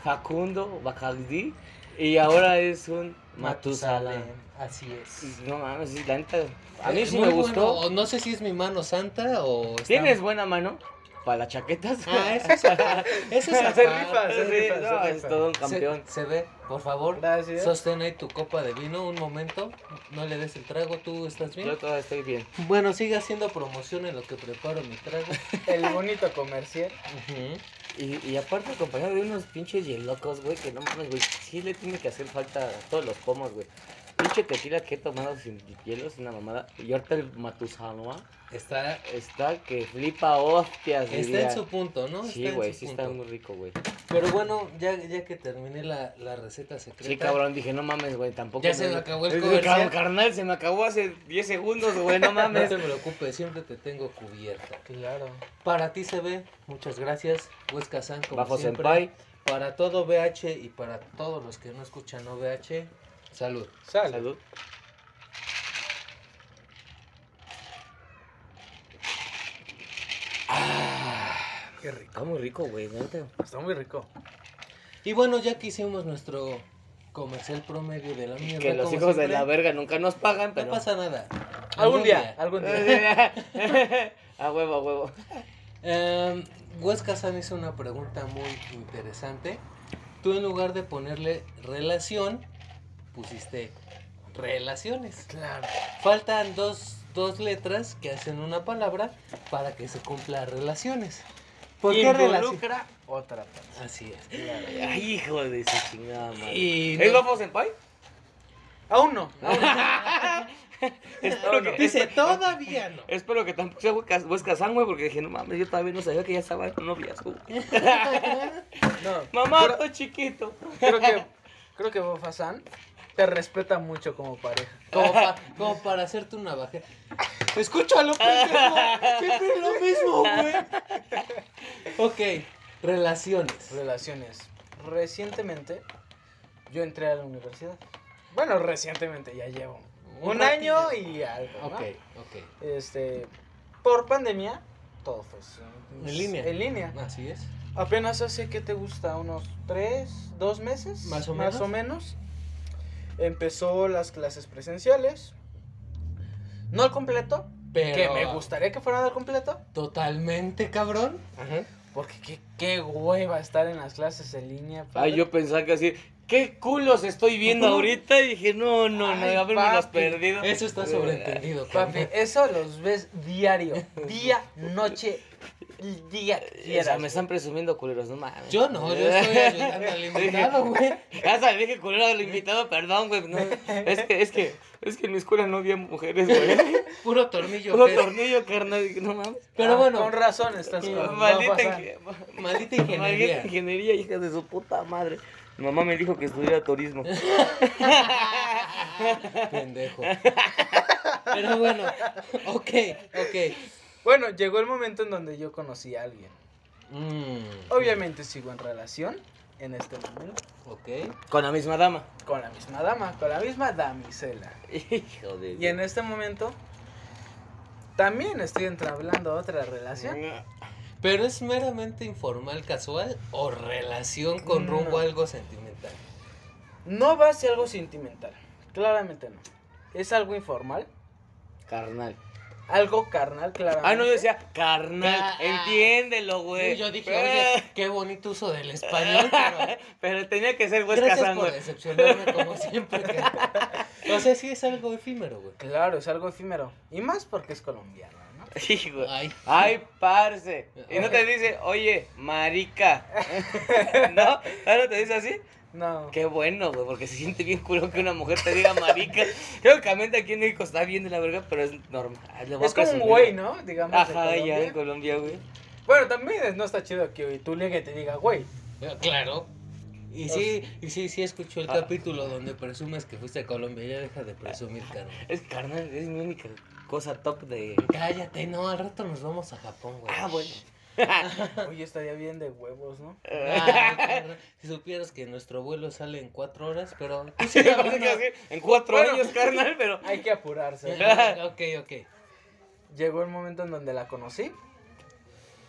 Facundo Bacardi y ahora es un Matusalén. Así es. No mames, la neta. A mí Eh, sí me bueno. gustó. No sé si es mi mano santa o. está- ¿Tienes buena mano? Para las chaquetas. Ah, eso es. Eso es Se aparte. rifa, se Sí, rifa, no, es todo un campeón. Se, ve, por favor. Gracias. Sostén ahí tu copa de vino un momento. No le des el trago, ¿tú estás bien? Yo todavía estoy bien. Bueno, sigue haciendo promoción en lo que preparo mi trago. El bonito comercial. Y, y aparte acompañado de unos pinches hielocos, güey, que no mames, güey. Sí le tiene que hacer falta a todos los pomos, güey. Pinche tequila que he tomado sin hielos, una mamada. Y ahorita el Matusalén Está, está que flipa hostias, está diría. en su punto, ¿no? Sí, güey, sí punto. está muy rico, güey. Pero bueno, ya, ya que terminé la, la receta secreta. Sí, cabrón, dije, no mames, güey, tampoco. Ya se me acabó el Es comercial. Carnal, se me acabó hace 10 segundos, güey, no No mames. te preocupes, siempre te tengo cubierta. Claro. Para ti se ve, muchas gracias. Huesca San, como Bajo siempre. Senpai. Para todo VH y para todos los que no escuchan OVH, salud. Sal. Salud. Qué rico. Está muy rico, güey, neta. Está muy rico. Y bueno, ya que hicimos nuestro comercial promedio de la mierda. Que los hijos de la verga nunca nos pagan, No pero. pasa nada. Algún día, algún día. a huevo, a huevo. Eh, Huesca San hizo una pregunta muy interesante. Tú en lugar de ponerle relación, pusiste relaciones. Claro. Faltan dos, dos letras que hacen una palabra para que se cumpla relaciones. ¿Por qué relación? Otra persona. Así es. Claro. Ay, hijo de su chingada madre. Y ¿Es no- Bafo Senpai? Aún no. Espero que, Dice, todavía no. espero que tampoco sea Huesca- San, güey, porque dije, no mames, yo todavía no sabía que ya estaba en noviazgo. No. Mamá, estoy chiquito. Creo que, creo que te respeta mucho como pareja. Como, pa- como para hacerte una baja. Escúchalo, pendejo. Siempre es lo mismo, güey. Ok. Relaciones. Relaciones. Recientemente yo entré a la universidad. Bueno, recientemente ya llevo Un un, año y algo. ¿no? Ok, ok. Este, por pandemia, todo fue En línea. En línea. Así es. Apenas hace que te gusta unos tres, dos meses. Más o Más menos. o menos. Empezó las clases presenciales. No al completo. Pero. Que me gustaría que fueran al completo. Totalmente, cabrón. Ajá. Porque qué, qué hueva estar en las clases en línea. Ay, padre. yo pensaba que así, ¿qué culos estoy viendo ahorita? Y dije, no, no, no, Ay, haberme los papi. perdido. Eso está sobreentendido, Papi, eso los ves diario. Día, noche, día. O sea, me están presumiendo culeros, no mames. Yo no, yo estoy ayudando al invitado, güey. Hasta le dije culero al invitado, perdón, güey. no, es que, es que, es que en mi escuela no había mujeres, güey. Puro tornillo. Puro tornillo, carnal. No mames. Pero Ah, bueno, Con razón estás con. Maldita, pasar. inge- maldita maldita ingeniería. ingeniería, hija de su puta madre. Mi mamá me dijo que estudiara turismo. Pendejo. Pero bueno, ok, ok. Bueno, llegó el momento en donde yo conocí a alguien. Mm, Obviamente sigo en relación en este momento Ok. Con la misma dama. con la misma dama, con la misma damisela. Hijo de Y en este momento también estoy entablando otra relación. Pero es meramente informal, casual o relación con No. rumbo a algo sentimental. No va a ser algo sentimental, claramente no. Es algo informal, Carnal. Algo carnal, claramente. Ah, no, yo decía carnal. Ah, Entiéndelo, güey. Yo dije, oye, qué bonito uso del español, pero Pero tenía que ser pues gracias casando. por decepcionarme como siempre. que- O sea, sí es algo efímero, güey. Claro, es algo efímero. Y más porque es colombiano, ¿no? Hijo. Ay. Ay, parce. Y no te dice, oye, marica. ¿No? ¿Ah, no te dice así? No. Qué bueno, güey, porque se siente bien culo que una mujer te diga marica. Creo que aquí en México está bien de la verga, pero es normal. Es como un güey, ¿no? Digamos. de Ajá, ya en Colombia, güey. Bueno, también es- no está chido que tu ligue te diga, güey. Eh, Claro. Y sí, y sí, sí escuchó el Ah. capítulo donde presumes que fuiste a Colombia. Ya deja de presumir, carnal. Es carnal, es mi única cosa top de. Cállate, no, al rato nos vamos a Japón, güey. Ah, bueno. Oye, estaría bien de huevos, ¿no? Carnal, si supieras que nuestro vuelo sale en cuatro horas, pero... Sí, parece que en cuatro Bueno. años, carnal, pero. Hay que apurarse. ok, ok. Llegó el momento en donde la conocí.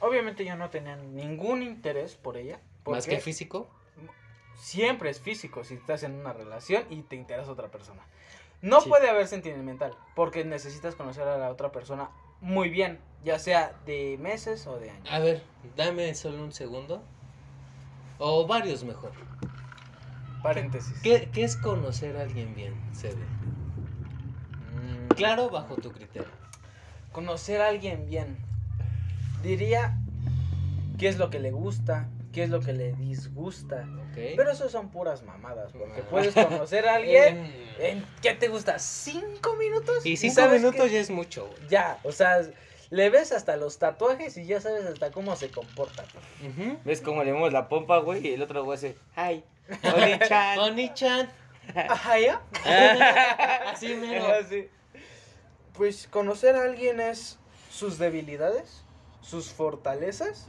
Obviamente yo no tenía ningún interés por ella. Más que físico. siempre es físico si estás en una relación y te interesa otra persona. No Sí. puede haber sentimental, porque necesitas conocer a la otra persona muy bien, ya sea de meses o de años. A ver, dame solo un segundo. O varios mejor. Paréntesis. ¿Qué, qué es conocer a alguien bien, Sebe? Mm, Claro, bajo tu criterio. Conocer a alguien bien. Diría qué es lo que le gusta, qué es lo que le disgusta. Ok. Pero eso son puras mamadas, porque puedes conocer a alguien en, ¿qué te gusta? ¿Cinco minutos? Y cinco minutos ya es mucho. Ya, o sea, le ves hasta los tatuajes y ya sabes hasta cómo se comporta. ¿Ves cómo le vemos la pompa, güey? Y el otro güey hace, ay, Oni-chan. Oni-chan. Ajá, ¿ya? Así mero. Así. Pues conocer a alguien es sus debilidades, sus fortalezas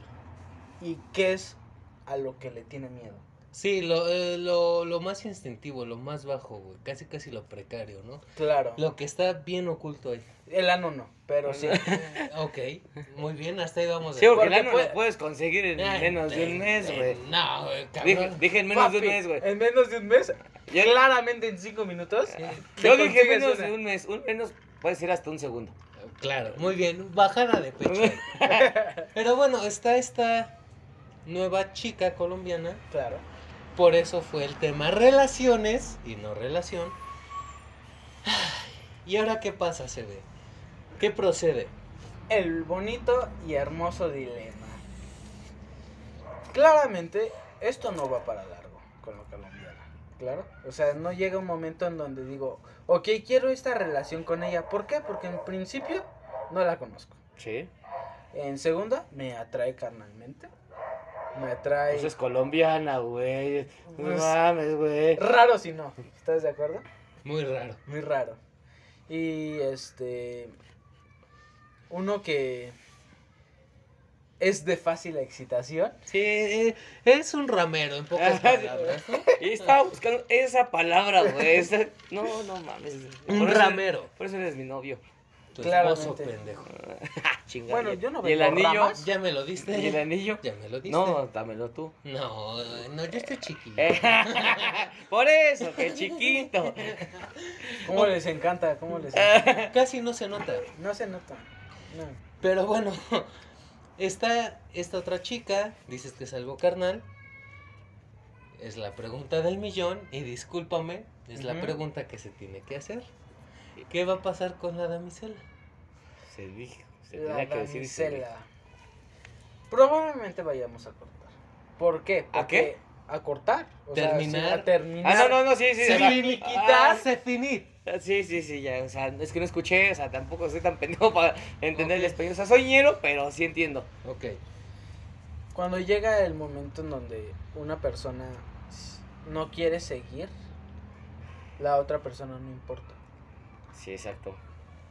y qué es a lo que le tiene miedo. Sí, lo, eh, lo, lo más instintivo, lo más bajo, güey. Casi, casi lo precario, ¿no? Claro. Lo que está bien oculto ahí. El ano no, pero sí. Ok, muy bien, hasta ahí vamos. Sí, porque el ano puede- lo puedes conseguir en menos de un mes, güey. No, güey, Dije, cabrón. dije en menos de un mes, güey. En menos de un mes. Ya- Claramente en cinco minutos. Yo dije menos una. de un mes. Un menos puede ser hasta un segundo. Claro, muy bien, bajada de pecho. Pero bueno, está esta nueva chica colombiana. Claro. Por eso fue el tema relaciones y no relación. ¿Y ahora qué pasa, se ve? ¿Qué procede? El bonito y hermoso dilema. Claramente, esto no va para largo con la colombiana. Claro. O sea, no llega un momento en donde digo, ok, quiero esta relación con ella. ¿Por qué? Porque en principio no la conozco. Sí. En segunda, me atrae carnalmente. Me atrae. Pues es colombiana, güey. No Pues- mames, güey. Raro si no. ¿Estás de acuerdo? Muy raro. Muy raro. Y este. Uno que. es de fácil excitación. Sí, eh, es un ramero, en pocas palabras, ¿no? Y estaba buscando esa palabra, güey. esa- No, no mames. Un Por ramero. Por eso eres mi novio. Tu Claramente. esposo, pendejo. Bueno, yo no ¿Y el anillo? ramas. ¿Ya me lo diste? ¿Y el anillo? ¿Ya me lo diste? No, dámelo tú. No, no, yo estoy chiquito. Eh, Por eso, que chiquito. ¿Cómo les encanta? ¿Cómo les encanta? Casi no se nota. No se nota. No. Pero bueno, está esta otra chica, dices que es algo carnal. Es la pregunta del millón y discúlpame, es la pregunta que se tiene que hacer. ¿Qué va a pasar con la damisela? Se dijo. Se La tenía que decir. se dijo. damisela. Probablemente vayamos a cortar. ¿Por qué? ¿A Porque qué? A cortar. O Terminar. Sea, sí, a terminar. Ah, no, no, no, sí, sí. Finiquita, ah, se finit. Sí, sí, sí, ya. O sea, es que no escuché, o sea, tampoco soy tan pendejo para entender el español. O sea, soy ñero, pero sí entiendo. Ok. Cuando llega el momento en donde una persona no quiere seguir, la otra persona no importa. Sí, exacto.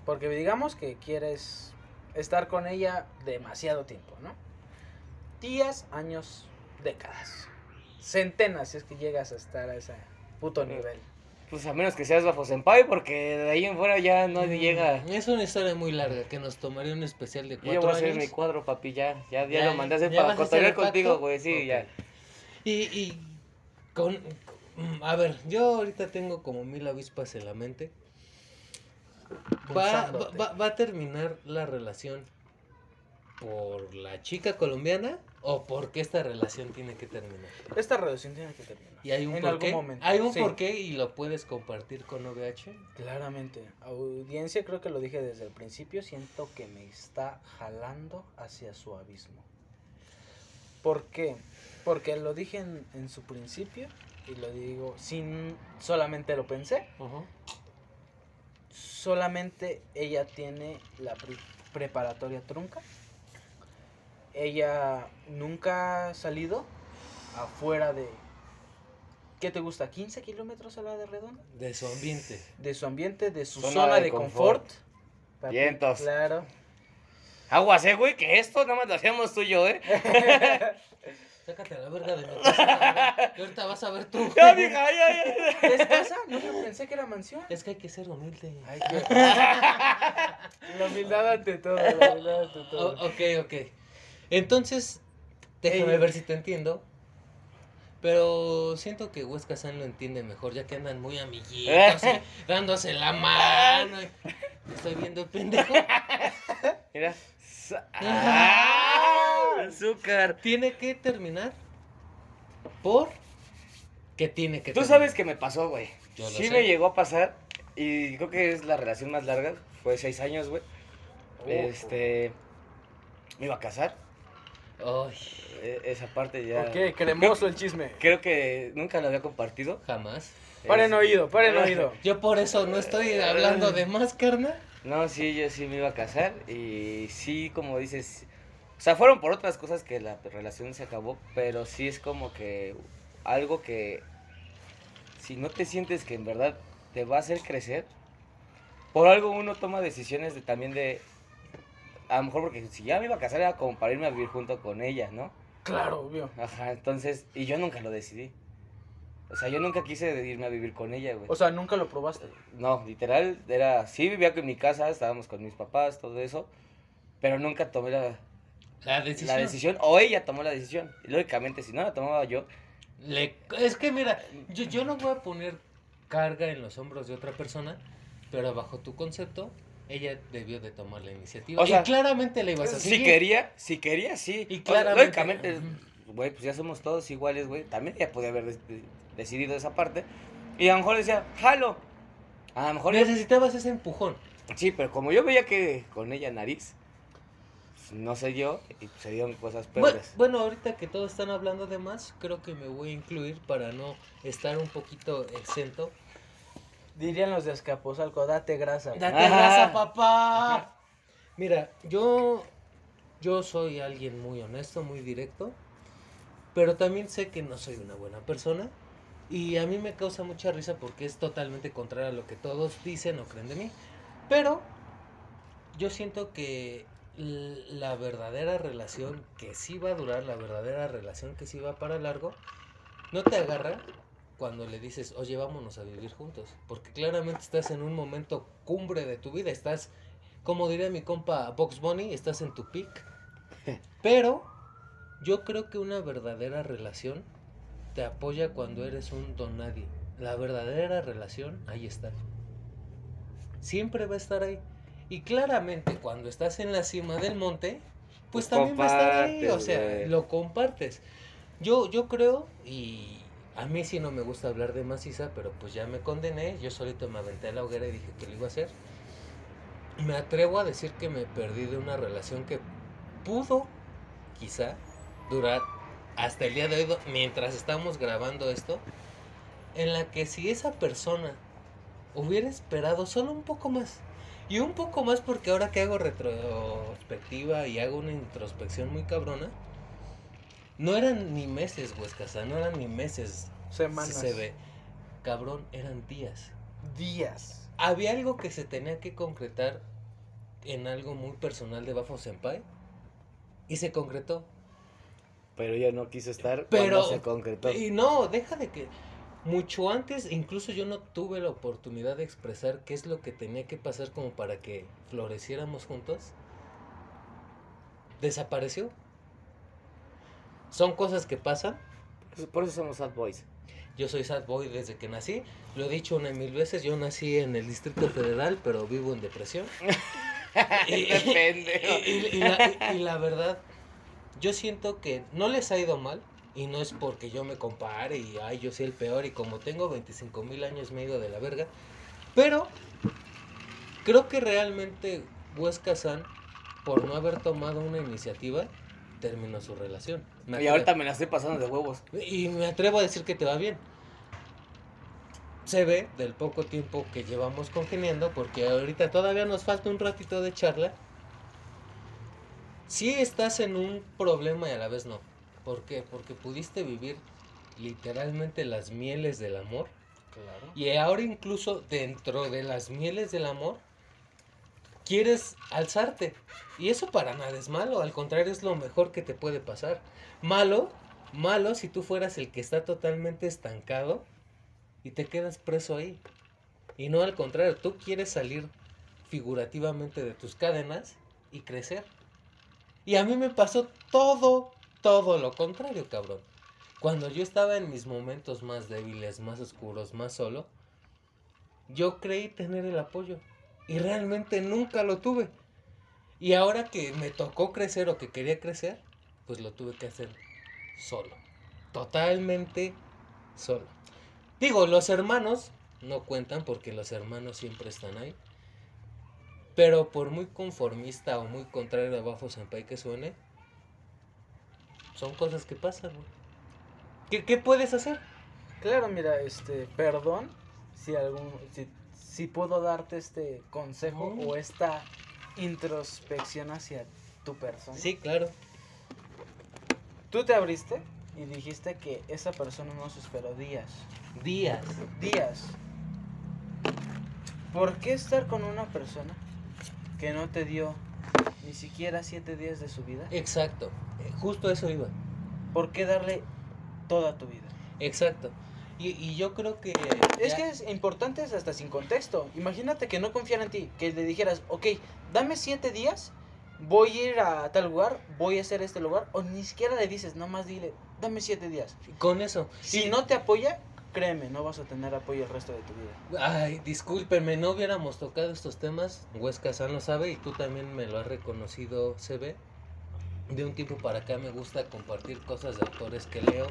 Porque digamos que quieres estar con ella demasiado tiempo, ¿no? Días, años, décadas. Centenas si es que llegas a estar a ese puto nivel. Pues a menos que seas bajo senpai, porque de ahí en fuera ya no Mm, llega. Es una historia muy larga que nos tomaría un especial de Yo cuatro ya voy a hacer años. mi cuadro, papi, ya. Ya, ya, Ya, lo mandé a hacer ¿ya para cotorrear contigo, güey, sí, ya. Y, y con, mm, a ver, yo ahorita tengo como mil avispas en la mente. Va, va, va- va a terminar la relación por la chica colombiana o porque esta relación tiene que terminar. Esta relación tiene que terminar. Y hay un en porqué. algún momento. Hay un Sí, porqué y lo puedes compartir con OVH. Claramente. Audiencia, creo que lo dije desde el principio. Siento que me está jalando hacia su abismo. ¿Por qué? Porque lo dije en, en su principio y lo digo sin solamente lo pensé. Solamente ella tiene la pre- preparatoria trunca. Ella nunca ha salido afuera de... ¿Qué te gusta? ¿15 kilómetros a la de redonda? De su ambiente. De su ambiente, de su Zona zona, de de, confort. confort. Vientos. Claro. Aguas, eh, güey, que esto nada más lo hacíamos tú y yo, ¿eh? Sácate a la verga de mi casa. Que ahorita vas a ver tú. Ya, vieja, ya, ya. ¿Qué es casa? No pensé que era mansión. Es que hay que ser humilde. Ay, qué- La humildad ante todo, la humildad ante todo. O- ok, ok. Entonces, déjame Ey. ver si te entiendo. Pero siento que Huesca San lo entiende mejor, ya que andan muy amiguitos, y dándose la mano. Estoy viendo el pendejo. Mira. ¡Ah! Azúcar. Tiene que terminar por que tiene que Tú terminar. sabes que me pasó, güey. Yo lo Sí sé. me llegó a pasar y creo que es la relación más larga. Fue seis años, güey. Este... Me iba a casar. Ay, e- Esa parte ya... Ok, cremoso el chisme. Creo que nunca lo había compartido. jamás. Paren Es- oído, paren oído. Yo por eso no estoy hablando de más, carnal. No, sí, yo sí me iba a casar y sí, como dices, o sea, fueron por otras cosas que la relación se acabó, pero sí es como que algo que si no te sientes que en verdad te va a hacer crecer, por algo uno toma decisiones de también de, a lo mejor porque si ya me iba a casar era como para irme a vivir junto con ella, ¿no? Claro, obvio. Ajá, entonces, y yo nunca lo decidí. O sea, yo nunca quise irme a vivir con ella, güey. O sea, nunca lo probaste. No, literal, era, sí vivía en mi casa, estábamos con mis papás, todo eso, pero nunca tomé la, La decisión. la decisión, o ella tomó la decisión. Y lógicamente, si no la tomaba yo, Le- es que mira, yo, yo no voy a poner carga en los hombros de otra persona, pero bajo tu concepto, ella debió de tomar la iniciativa. O sea, y claramente le ibas a si seguir. quería, si quería, sí. Y claramente- lógicamente, güey, pues ya somos todos iguales, güey. También ella podía haber decidido esa parte. Y a lo mejor decía, jalo. A lo mejor yo- Necesitabas ese empujón. Sí, pero como yo veía que con ella nariz, pues, no sé yo, y se dieron cosas Bueno, peores. bueno, ahorita que todos están hablando de más, creo que me voy a incluir para no estar un poquito exento. Dirían los de Escaposalco, date grasa. Date Ajá. grasa, papá. Mira, yo yo soy alguien muy honesto, muy directo, pero también sé que no soy una buena persona y a mí me causa mucha risa porque es totalmente contrario a lo que todos dicen o creen de mí. Pero yo siento que la verdadera relación que sí va a durar, la verdadera relación que sí va para largo, no te agarra cuando le dices, oye, vámonos a vivir juntos. Porque claramente estás en un momento cumbre de tu vida, estás, como diría mi compa Box Bunny, estás en tu peak. Pero yo creo que una verdadera relación te apoya cuando eres un don nadie. La verdadera relación, ahí está. Siempre va a estar ahí. Y claramente cuando estás en la cima del monte, pues Lo también va a estar ahí. O sea, güey. lo compartes. Yo, yo creo, y a mí sí no me gusta hablar de maciza, pero pues ya me condené. Yo solito me aventé a la hoguera y dije que lo iba a hacer. Me atrevo a decir que me perdí de una relación que pudo, quizá, durar hasta el día de hoy, mientras estamos grabando esto, en la que si esa persona hubiera esperado solo un poco más, y un poco más porque ahora que hago retrospectiva y hago una introspección muy cabrona, no eran ni meses, Huescasa, no eran ni meses, Semanas. se ve, cabrón, eran días. Días. Había algo que se tenía que concretar en algo muy personal de Bafo Senpai, y se concretó. Pero ella no quiso estar Pero- cuando se concretó. Y no, deja de que mucho antes, incluso yo no tuve la oportunidad de expresar qué es lo que tenía que pasar como para que floreciéramos juntos. Desapareció. Son cosas que pasan. Por eso somos sad boys. Yo soy sad boy desde que nací. Lo he dicho una y mil veces. Yo nací en el Distrito Federal, pero vivo en depresión. y, Depende. y- y- y la, y la verdad, yo siento que no les ha ido mal. Y no es porque yo me compare y ay, yo soy el peor. Y como tengo 25 mil años me he ido de la verga. Pero creo que realmente Huesca San, por no haber tomado una iniciativa, terminó su relación. Me Y ahorita me la estoy pasando de huevos. y me atrevo a decir que te va bien. Se ve del poco tiempo que llevamos congeniando, porque ahorita todavía nos falta un ratito de charla. Si estás en un problema y a la vez no. ¿Por qué? Porque pudiste vivir literalmente las mieles del amor. Claro. Y ahora incluso dentro de las mieles del amor, quieres alzarte. Y eso para nada es malo, al contrario es lo mejor que te puede pasar. Malo, malo si tú fueras el que está totalmente estancado y te quedas preso ahí. Y no al contrario, tú quieres salir figurativamente de tus cadenas y crecer. Y a mí me pasó todo, todo lo contrario, cabrón. Cuando yo estaba en mis momentos más débiles, más oscuros, más solo, yo creí tener el apoyo. Y realmente nunca lo tuve. Y ahora que me tocó crecer o que quería crecer, pues lo tuve que hacer solo. Totalmente solo. Digo, los hermanos no cuentan porque los hermanos siempre están ahí. Pero por muy conformista o muy contrario a Bafo Senpai que suene, son cosas que pasan. ¿Qué, ¿Qué puedes hacer? Claro, mira, este, perdón si algún, si, si puedo darte este consejo o esta introspección hacia tu persona. Sí, claro. Tú te abriste y dijiste que esa persona no se esperó días. Días. Días. ¿Por qué estar con una persona que no te dio ni siquiera siete días de su vida? Exacto. Eh, Justo eso iba. ¿Por qué darle toda tu vida? Exacto. Y, y yo creo que... Es que es importante es hasta sin contexto. Imagínate que no confiara en ti, que le dijeras, ok, dame siete días, voy a ir a tal lugar, voy a hacer este lugar, o ni siquiera le dices, nomás dile, dame siete días. Con eso. Si Y- no te apoya, créeme, no vas a tener apoyo el resto de tu vida. Ay, discúlpenme, no hubiéramos tocado estos temas. Huesca San lo sabe y tú también me lo has reconocido, CB. De un tiempo para acá me gusta compartir cosas de autores que leo.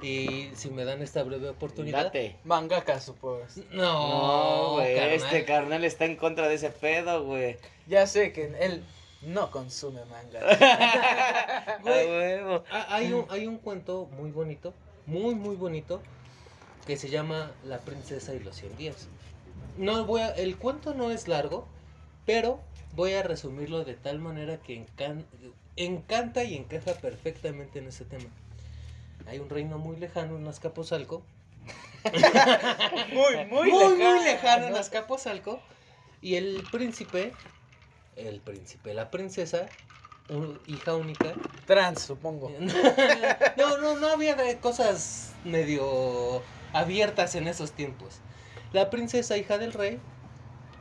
Y si me dan esta breve oportunidad. Date. Mangaka, pues. No, No, güey. carnal. Este carnal está en contra de ese pedo, güey. Ya sé que él no consume manga. Güey. huevo. Hay un, hay un cuento muy bonito, muy, muy bonito, que se llama La princesa y los cien días. No voy a- el cuento no es largo, pero voy a resumirlo de tal manera que encan- encanta y encaja perfectamente en ese tema. Hay un reino muy lejano en Azcapotzalco. muy, muy, muy, muy lejano en Azcapotzalco. Y el príncipe el príncipe, la princesa, un- hija única. Trans, supongo. no, no, no había cosas medio abiertas en esos tiempos. La princesa, hija del rey,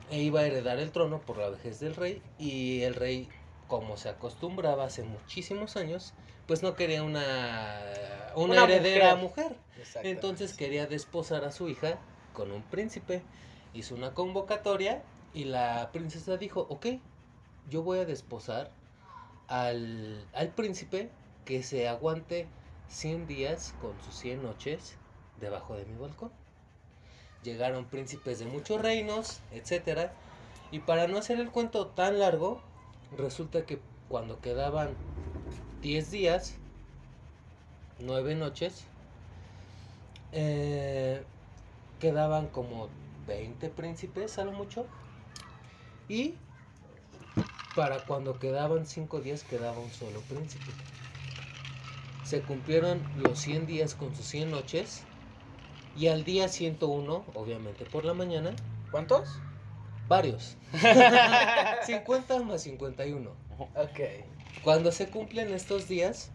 e iba a heredar el trono por la vejez del rey y el rey, como se acostumbraba hace muchísimos años, pues no quería una, una, Una heredera mujer. Entonces quería desposar a su hija con un príncipe. Hizo una convocatoria y la princesa dijo, ok, yo voy a desposar al, al príncipe que se aguante 100 días con sus 100 noches debajo de mi balcón. Llegaron príncipes de muchos reinos, etcétera, y para no hacer el cuento tan largo, resulta que cuando quedaban 10 días, 9 noches, eh, quedaban como 20 príncipes a lo mucho. Y para cuando quedaban 5 días quedaba un solo príncipe. Se cumplieron los 100 días con sus 100 noches. Y al día 101, obviamente por la mañana, ¿Cuántos? Varios. 50 más 51. Ok. Cuando se cumplen estos días,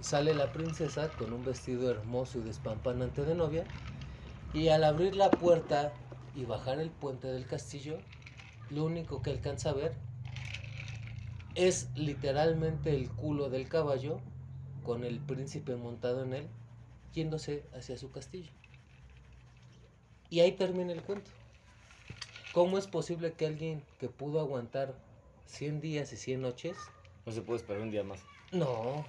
sale la princesa con un vestido hermoso y despampanante de novia. Y al abrir la puerta y bajar el puente del castillo, lo único que alcanza a ver es literalmente el culo del caballo con el príncipe montado en él yéndose hacia su castillo. Y ahí termina el cuento. ¿Cómo es posible que alguien que pudo aguantar 100 días y 100 noches No se puede esperar un día más. no,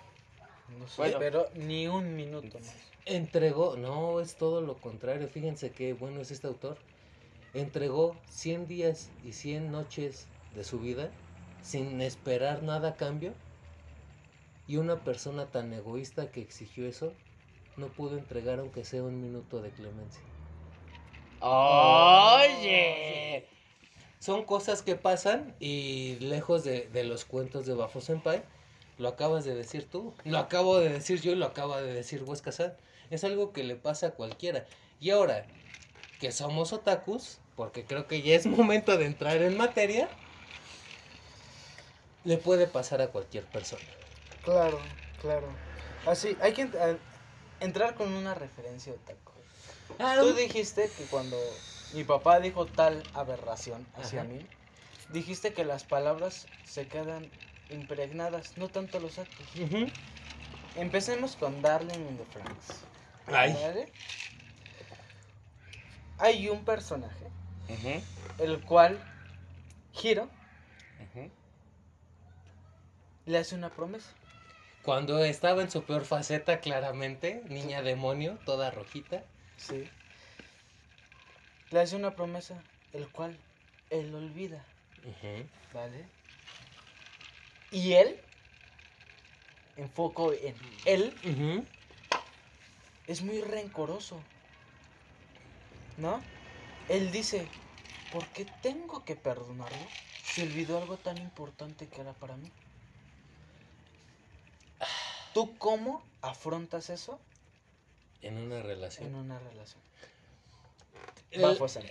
No sé, Bueno. pero ni un minuto más. entregó, no, es todo lo contrario. Fíjense qué bueno es este autor. Entregó 100 días y 100 noches de su vida sin esperar nada a cambio. Y una persona tan egoísta que exigió eso no pudo entregar aunque sea un minuto de clemencia. Oye. Son cosas que pasan y lejos de, de los cuentos de Bafo Senpai, lo acabas de decir tú, lo acabo de decir yo y lo acaba de decir Huesca San. Es algo que le pasa a cualquiera. Y ahora que somos otakus, porque creo que ya es momento de entrar en materia, le puede pasar a cualquier persona. Claro, claro. Así, hay que entrar con una referencia otaku. Tú dijiste que cuando mi papá dijo tal aberración hacia Ajá. mí, dijiste que las palabras se quedan impregnadas, no tanto los actos. Empecemos con Darling in the Franks. Hay un personaje, el cual Hiro le hace una promesa. Cuando estaba en su peor faceta, claramente, niña demonio, toda rojita. Sí. Le hace una promesa, el cual él olvida. ¿vale? Y él, enfoco en él, es muy rencoroso. ¿No? Él dice, ¿por qué tengo que perdonarlo si olvidó algo tan importante que era para mí? ¿Tú cómo afrontas eso En una relación. en una relación? El- Fosan.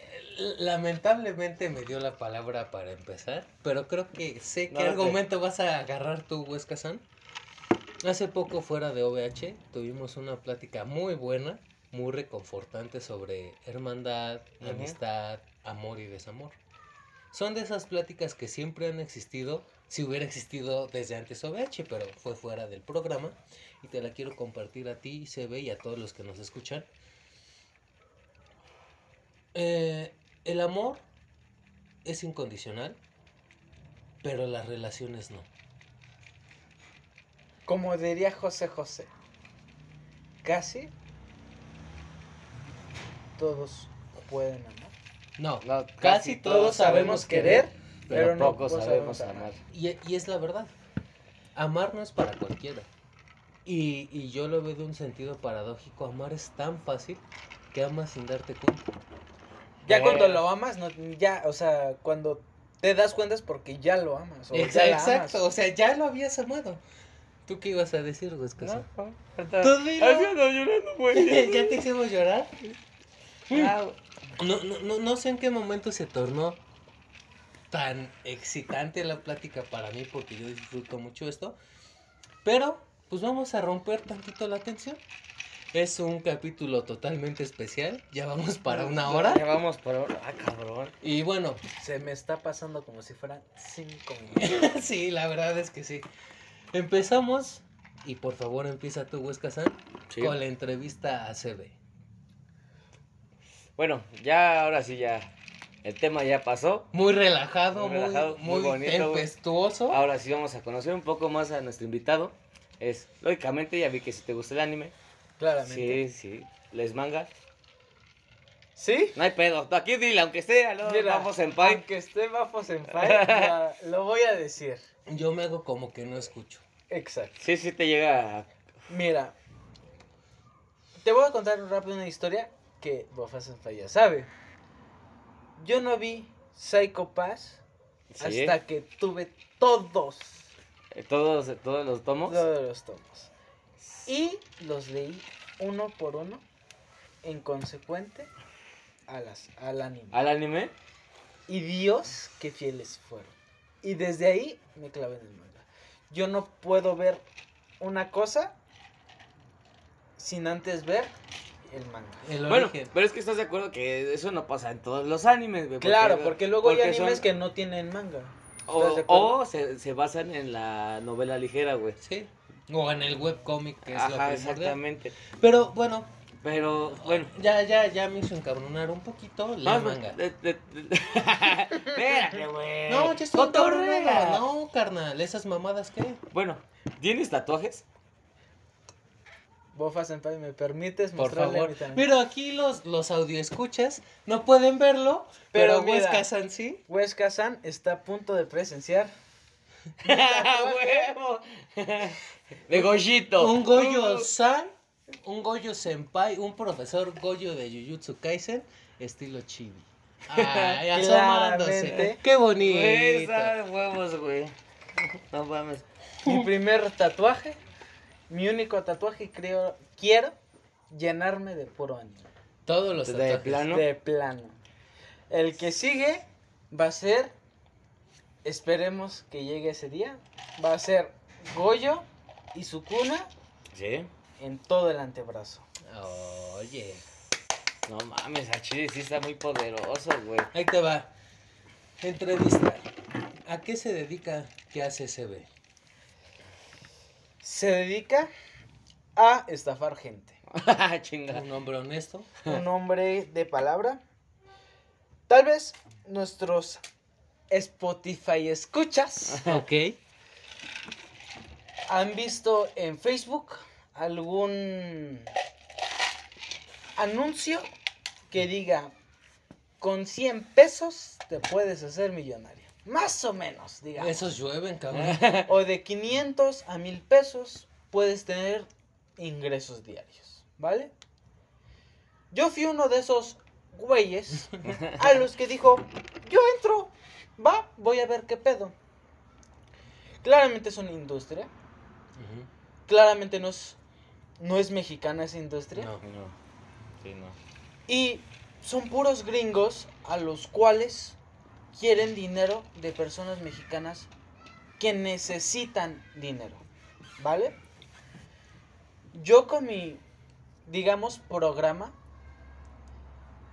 Lamentablemente me dio la palabra para empezar, pero creo que sé qué No, argumento vas a agarrar tú, Huesca San. Hace poco fuera de OVH tuvimos una plática muy buena, muy reconfortante sobre hermandad, amistad, amor y desamor. Son de esas pláticas que siempre han existido, si hubiera existido desde antes OVH, pero fue fuera del programa y te la quiero compartir a ti, CB, y a todos los que nos escuchan. Eh, el amor es incondicional, pero las relaciones no. Como diría José José, casi todos pueden amar. No, No, casi todos sabemos querer, pero, pocos todos sabemos sabemos amar. y, y es la verdad. Amar no es para cualquiera. Y, y yo lo veo de un sentido paradójico. Amar es tan fácil que amas sin darte cuenta. Ya cuando lo amas, no, ya, o sea, cuando te das cuenta es porque ya lo amas. O Ex- ya la Exacto, amas. o sea, ya lo habías amado. ¿Tú qué ibas a decir, güey? No, no, Tú dilo. Ay, yo ando llorando, güey. ¿Ya te hicimos llorar? Ah, No, no, no, no sé en qué momento se tornó tan excitante la plática para mí porque yo disfruto mucho esto. Pero, pues vamos a romper tantito la tensión. Es un capítulo totalmente especial. Ya vamos para una hora. Ya vamos por hora. Ah, cabrón. Y bueno, Se me está pasando como si fueran cinco minutos. sí, la verdad es que sí. Empezamos. Y por favor empieza tú, Huesca San, Sí. con la entrevista a CB. Bueno, ya ahora sí ya. El tema ya pasó. Muy relajado, Muy muy, relajado, muy, muy bonito, tempestuoso. Ahora sí vamos a conocer un poco más a nuestro invitado. Es, lógicamente, ya vi que si te gusta el anime. Claramente. Sí, sí. Les manga. ¿Sí? No hay pedo. Tú Aquí dile, aunque sea, ¿no? Mira, Vamos en pay. Aunque esté Bafo Senpai, ya lo voy a decir. Yo me hago como que no escucho. Exacto. Sí, sí te llega a... Mira, te voy a contar rápido una historia que Bofa Senpai ya sabe. Yo no vi Psycho Pass Sí. hasta que tuve todos, eh, Todos, todos los tomos. todos los tomos. Y los leí uno por uno en consecuente a las, al anime. Al anime. Y Dios, qué fieles fueron. Y desde ahí me clavé en el manga. Yo no puedo ver una cosa sin antes ver el manga. El Bueno, origen. pero es que estás de acuerdo que eso no pasa en todos los animes, güey. Claro, porque luego hay animes son- que no tienen manga. O, ¿Estás de acuerdo? o se, se basan en la novela ligera, güey. Sí. O en el webcomic, que es lo Ajá, exactamente. Pero bueno, Pero, bueno. ya, ya, ya me hizo encabronar un poquito la manga. Espérate, güey. No, ya estoy. No, carnal, esas mamadas qué. Bueno, ¿tienes tatuajes? Bofa Senpai, ¿me permites Por mostrarle favor. Pero aquí los, los audioscuchas no pueden verlo, pero, Pero. Huesca San sí. Huesca-san está a punto de presenciar ¡Huevo! De Goyito. Un Goyo San, un Goyo Senpai, un profesor Goyo de Jujutsu Kaisen, estilo chibi. Ay, asomándose. Claramente. Qué bonito. huevos, güey. No mames. mi primer tatuaje. Mi único tatuaje creo, quiero llenarme de puro anime. Todos los De tatuajes. plano. De plano. El que sigue va a ser, esperemos que llegue ese día, va a ser Goyo y su cuna ¿Sí? en todo el antebrazo. Oye, No mames, a Chile sí está muy poderoso, güey. ahí te va. Entrevista. ¿A qué se dedica? ¿Qué hace CB? Se dedica a estafar gente. Chinga. Un hombre honesto. Un hombre de palabra. Tal vez nuestros Spotify escuchas Ok. han visto en Facebook algún anuncio que diga con 100 pesos te puedes hacer millonario. Más o menos, digamos. Esos llueven, cabrón. O de 500 a 1000 pesos puedes tener ingresos diarios, ¿vale? Yo fui uno de esos güeyes a los que dijo, yo entro, va, voy a ver qué pedo. Claramente es una industria, claramente no es, no es mexicana esa industria. No. No. Sí, no. Y son puros gringos a los cuales quieren dinero de personas mexicanas que necesitan dinero. ¿Vale? Yo con mi, digamos, programa,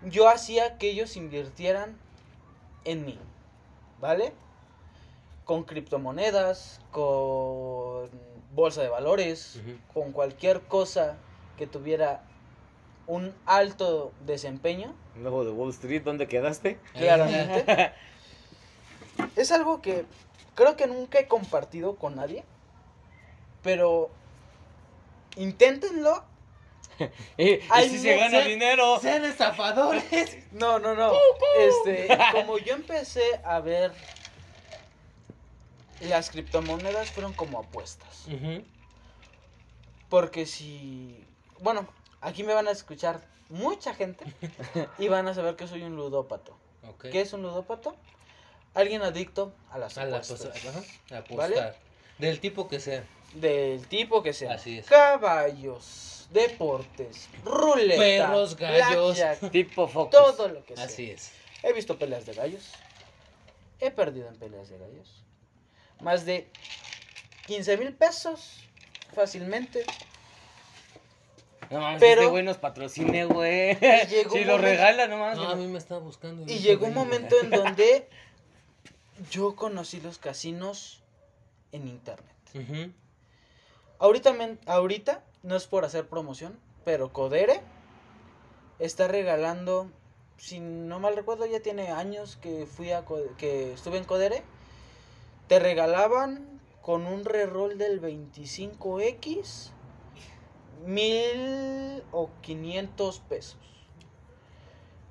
yo hacía que ellos invirtieran en mí. ¿Vale? Con criptomonedas, con bolsa de valores, con cualquier cosa que tuviera un alto desempeño. Luego de Wall Street, ¿dónde quedaste? Claramente. es algo que creo que nunca he compartido con nadie. Pero inténtenlo. Eh, Ay, si se gana sé. dinero. Sean estafadores. No, no, no. Este, como yo empecé a ver las criptomonedas fueron como apuestas. Porque si, bueno, aquí me van a escuchar mucha gente y van a saber que soy un ludópato. ¿Qué es un ludópato? Alguien adicto a las A la apuestas. cosa- ajá, apostar. ¿Vale? Del tipo que sea. Del tipo que sea. Así es. Caballos, deportes, ruleta, Perros, gallos. blackjack, Tipo Focus. todo lo que sea. Así es. He visto peleas de gallos. he perdido en peleas de gallos. Más de 15 mil pesos fácilmente. No mames, Pero- este güey nos patrocine, güey. Si lo regala, no mames. No, a mí me está buscando. Y llegó un momento en donde yo conocí los casinos en internet. Ujú. Ahorita, ahorita, no es por hacer promoción, pero Codere está regalando, si no mal recuerdo, ya tiene años que fui a que estuve en Codere. Te regalaban con un reroll del 25X mil o 500 pesos.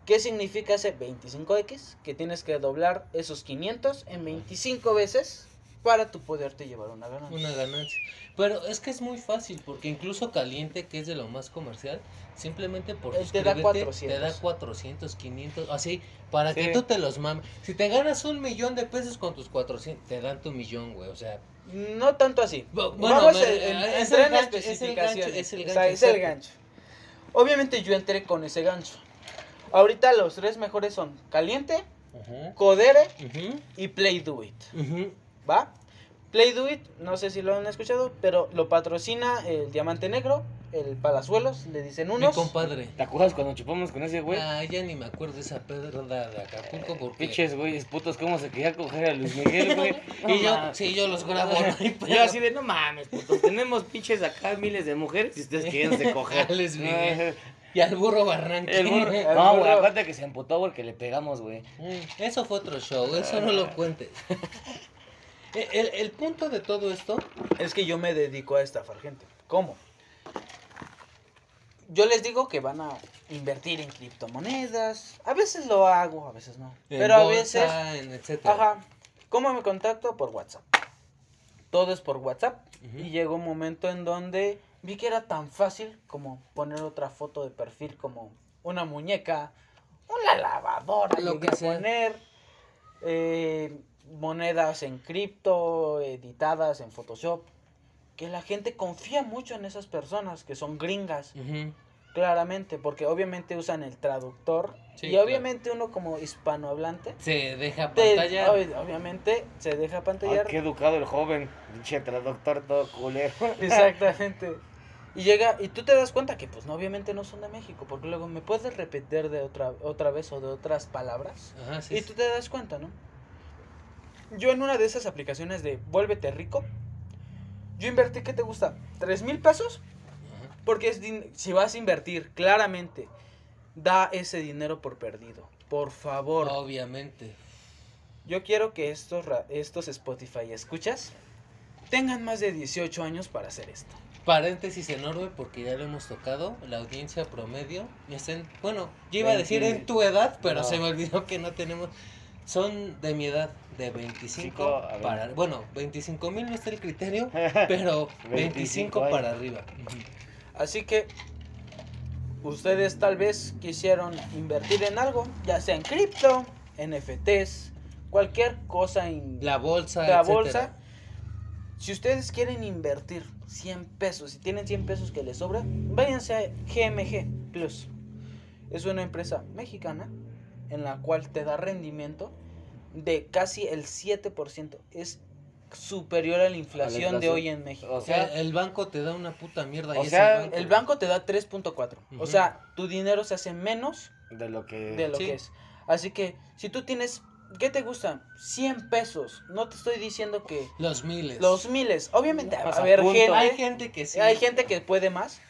¿Qué significa ese 25X? Que tienes que doblar esos 500 en 25 veces para tu poderte llevar una ganancia. Una ganancia. Pero es que es muy fácil, porque incluso Caliente, que es de lo más comercial, simplemente por Él te da suscribirte, 400. te da 400, 500, así, para Sí. que tú te los mames. Si te ganas un millón de pesos con tus 400, te dan tu millón, güey, o sea. No tanto así. Bu- Vamos me- a en- es el gancho, es el gancho, es el O sea, gancho, es el gancho. Obviamente yo entré con ese gancho. Ahorita los tres mejores son Caliente, Ujú, Codere y Play Do It. ¿Va? Play Do It, no sé si lo han escuchado, pero lo patrocina el Diamante Negro, el Palazuelos, le dicen Mi unos. compadre. ¿Te acuerdas cuando chupamos con ese güey? Ah, ya ni me acuerdo de esa pedra de Acapulco porque... Pinches güeyes putos, cómo se quería coger a Luis Miguel, güey. Y yo, sí, yo los grabo. no. Yo así de, no mames, putos, tenemos pinches acá miles de mujeres y ustedes quieren coger. A Luis Miguel. Y al burro Barranqui. El burro. El No, güey, acuérdate que se emputó porque le pegamos, güey. Mm, Eso fue otro show, eso no lo cuentes. El, el- punto de todo esto, Es que yo me dedico a estafar gente. ¿Cómo? Yo les digo que van a invertir en criptomonedas. A veces lo hago, a veces no. en Pero a veces en etcétera. Ajá. ¿Cómo me contacto? Por WhatsApp. Todo es por WhatsApp. Y llegó un momento en donde vi que era tan fácil como poner otra foto de perfil como una muñeca, una lavadora, Lo que sea. poner eh, monedas en cripto, editadas en Photoshop. Que la gente confía mucho en esas personas que son gringas. Claramente, porque obviamente usan el traductor. Sí, y claro. obviamente uno como hispanohablante Se deja te- pantalla. ob- obviamente se deja Ay, pantallar. qué educado el joven. Pinche traductor todo culero. Exactamente. Y llega, y tú te das cuenta que pues no, obviamente no son de México, porque luego me puedes repetir de otra, otra vez o de otras palabras. Ajá, sí, Y tú te das cuenta, ¿no? Yo en una de esas aplicaciones de Vuélvete Rico, yo invertí, ¿qué te gusta? ¿Tres mil pesos? Ajá. Porque es si vas a invertir, claramente, da ese dinero por perdido. Por favor. Obviamente. Yo quiero que estos, estos Spotify escuchas tengan más de 18 años para hacer esto. Paréntesis enorme porque ya lo hemos tocado. La audiencia promedio. ya está en- bueno, yo iba a decir 20. en tu edad, pero No. se me olvidó que no tenemos. Son de mi edad, de 25 Cinco a para. 20. Bueno, 25 mil no está el criterio, pero 25, 25 para arriba. Así que ustedes tal vez quisieron invertir en algo, ya sea en cripto, NFTs, cualquier cosa en La bolsa. la etcétera. bolsa. Si ustedes quieren invertir 100 pesos, si tienen 100 pesos que les sobra, váyanse a GMG Plus. Es una empresa mexicana en la cual te da rendimiento de casi el 7%. Es superior a la inflación de inflación. hoy en México. O O sea, el banco te da una puta mierda. O y es sea, El banco te da 3.4. O Ujú. sea, tu dinero se hace menos de lo que. de lo Sí. que es. Así que si tú tienes, ¿qué te gusta? 100 pesos. No te estoy diciendo que Los miles. los miles. Obviamente, a ver, gente, Hay gente que sí. hay gente que puede más.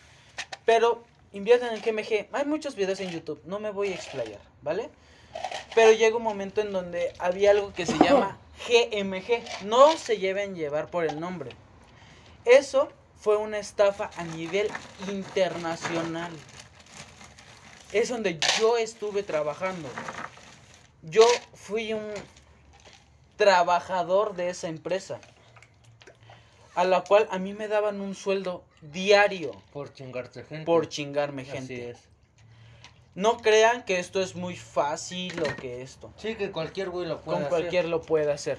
Pero invierten en GMG. Hay muchos videos en YouTube. No me voy a explayar, ¿vale? Pero llega un momento en donde había algo que se llama GMG. No se lleven llevar por el nombre. Eso fue una estafa a nivel internacional. Es donde yo estuve trabajando. Yo fui un trabajador de esa empresa. A la cual a mí me daban un sueldo diario Por chingarte gente. por chingarme Así gente. es. No crean que esto es muy fácil o que esto. Sí, que cualquier güey lo puede Con hacer. cualquier lo puede hacer.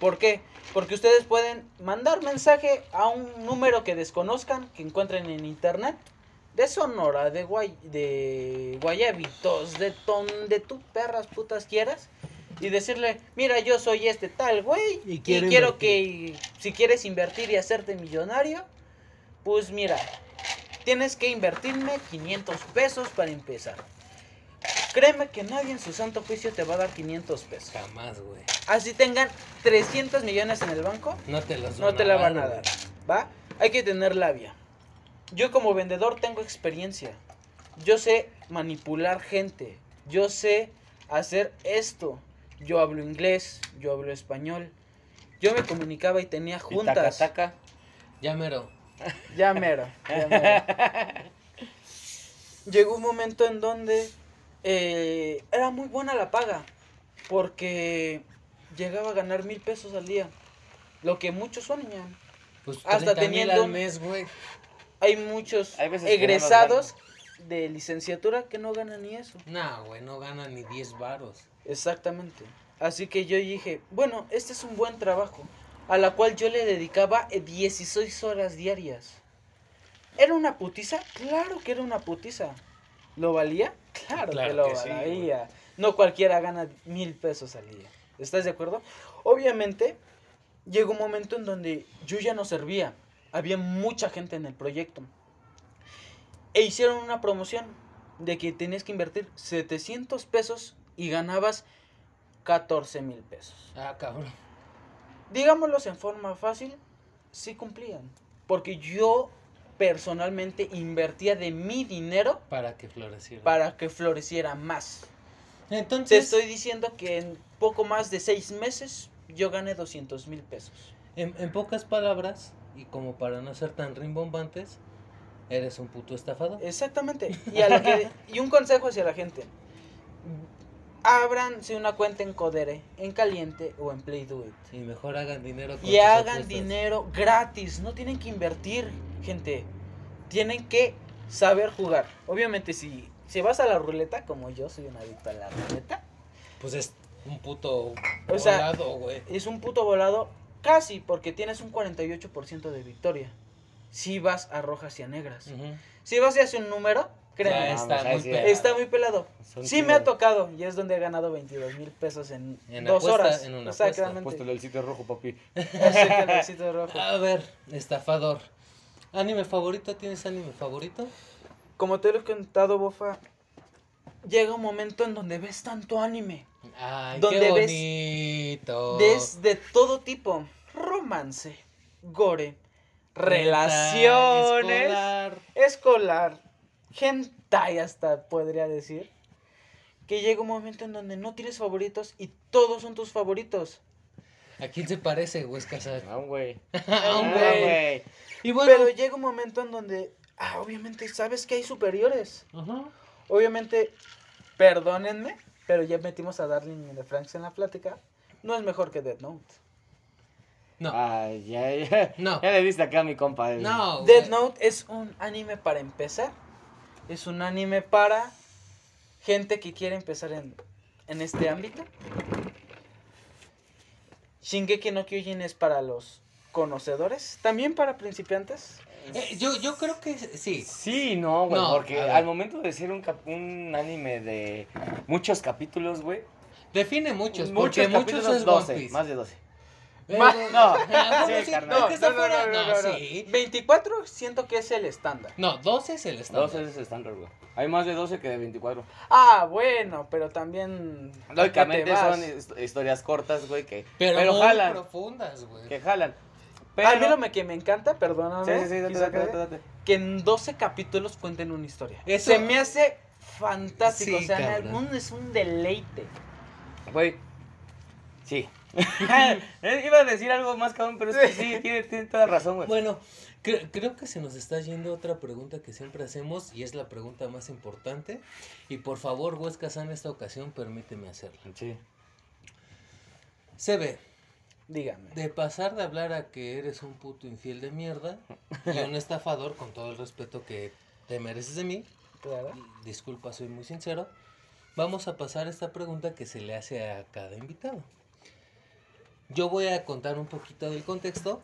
¿Por qué? Porque ustedes pueden mandar mensaje a un número que desconozcan, que encuentren en internet, de Sonora, de, Guay, de Guayabitos, de donde tú perras putas quieras, y decirle, mira, yo soy este tal güey Y y quiero quiero, invertir". que si quieres invertir y hacerte millonario, pues mira, tienes que invertirme 500 pesos para empezar. Créeme que nadie en su santo juicio te va a dar 500 pesos. Jamás, güey. Así tengan 300 millones en el banco, No te los no te la van a dar, ¿va? Hay que tener labia. Yo como vendedor tengo experiencia. Yo sé manipular gente. Yo sé hacer esto. Yo hablo inglés, yo hablo español. Yo me comunicaba y tenía Y taca, juntas. taca. Ya mero. Ya mero, ya mero. Llegó un momento en donde eh, era muy buena la paga. Porque llegaba a ganar mil pesos al día. Lo que muchos sueñan. Pues Hasta 30 mil teniendo- al mes, güey. Hay muchos Hay no egresados de licenciatura que no ganan ni eso. No, güey, no gana ni 10 varos. Exactamente. Así que yo dije, bueno, este es un buen trabajo, a la cual yo le dedicaba eh, 16 horas diarias. ¿Era una putiza? Claro que era una putiza. ¿Lo valía? Claro, Claro que lo que sí, valía. no cualquiera gana mil pesos al día. ¿Estás de acuerdo? Obviamente, llegó un momento en donde yo ya no servía. Había mucha gente en el proyecto. E hicieron una promoción de que tenías que invertir 700 pesos y ganabas 14 mil pesos. Ah, cabrón. Digámoslos en forma fácil, sí cumplían. Porque yo personalmente invertía de mi dinero Para que floreciera. para que floreciera más. Te Entonces, estoy diciendo que en poco más de seis meses yo gané 200 mil pesos. en, en pocas palabras, y como para no ser tan rimbombantes, eres un puto estafador. Exactamente. Y, a lo que, y un consejo hacia la gente. Ábranse una cuenta en Codere, en Caliente o en Play Do It. Y mejor hagan dinero con Y hagan apuestas. dinero gratis. No tienen que invertir, gente. Tienen que saber jugar. Obviamente, si, si vas a la ruleta, como yo soy un adicto a la ruleta, Pues es un puto O sea, volado, güey. es un puto volado casi porque tienes un 48% de victoria. Si vas a rojas y a negras. Si vas y haces un número, créeme. Está muy pelado. Está muy pelado. Son Sí me ha tocado y es donde he ganado 22 mil pesos en, En dos apuesta, horas. en una. Puesto el sitio rojo, papi. El besito rojo. A ver, estafador. ¿Anime favorito? ¿Tienes anime favorito? Como te lo he contado, Bofa, llega un momento en donde ves tanto anime. Ay, ¿Dónde qué ves? bonito. Ves de todo tipo. Romance, gore, relaciones, escolar. escolar, hentai hasta podría decir. Que llega un momento en donde no tienes favoritos y todos son tus favoritos. ¿A quién se parece, güey? Casar? Ah, güey. A un güey. Y bueno. Pero llega un momento en donde, ah, obviamente sabes que hay superiores. Obviamente, perdónenme, pero ya metimos a Darling de Franks en la plática. No es mejor que Dead Note. No. Ay, ya, ya. No. Ya le viste acá a mi compa. el- No. Dead. Note es un anime para empezar. Es un anime para gente que quiere empezar en, en este ámbito. Shingeki no Kyojin es para los conocedores, también para principiantes. Eh, yo, yo creo que sí. Sí, no, güey, No, porque al momento de ser un, cap- un anime de muchos capítulos, güey. Define muchos, porque muchos capítulos, es 12, One Piece. más de 12. Eh, eh, no, ¿a poco sí. No, sí. 24 siento que es el estándar. No, 12 es el estándar. 12 es estándar, güey. Hay más de 12 que de 24. Ah, bueno, pero también... ¿a qué Lógicamente son his- historias cortas, güey, que, Pero, pero, muy jalan. profundas, güey. Que jalan. Pero... A mí lo me- que me encanta, perdóname. Sí, sí, sí, date, date, que- date, date. que en 12 capítulos cuenten una historia. Eso- Se me hace fantástico. Sí, o sea, cabrón. un- es un deleite. Güey. Sí. Eh, Iba a decir algo más, cabrón, pero es que sí, tiene, tiene toda razón, güey. Bueno, cre- creo que se nos está yendo otra pregunta que siempre hacemos y es la pregunta más importante. Y por favor, Huesca en esta ocasión permíteme hacerla. Sí. Se ve, Dígame. de pasar de hablar a que eres un puto infiel de mierda y un estafador, con todo el respeto que te mereces de mí, Claro. disculpa, soy muy sincero, vamos a pasar esta pregunta que se le hace a cada invitado. Yo voy a contar un poquito del contexto.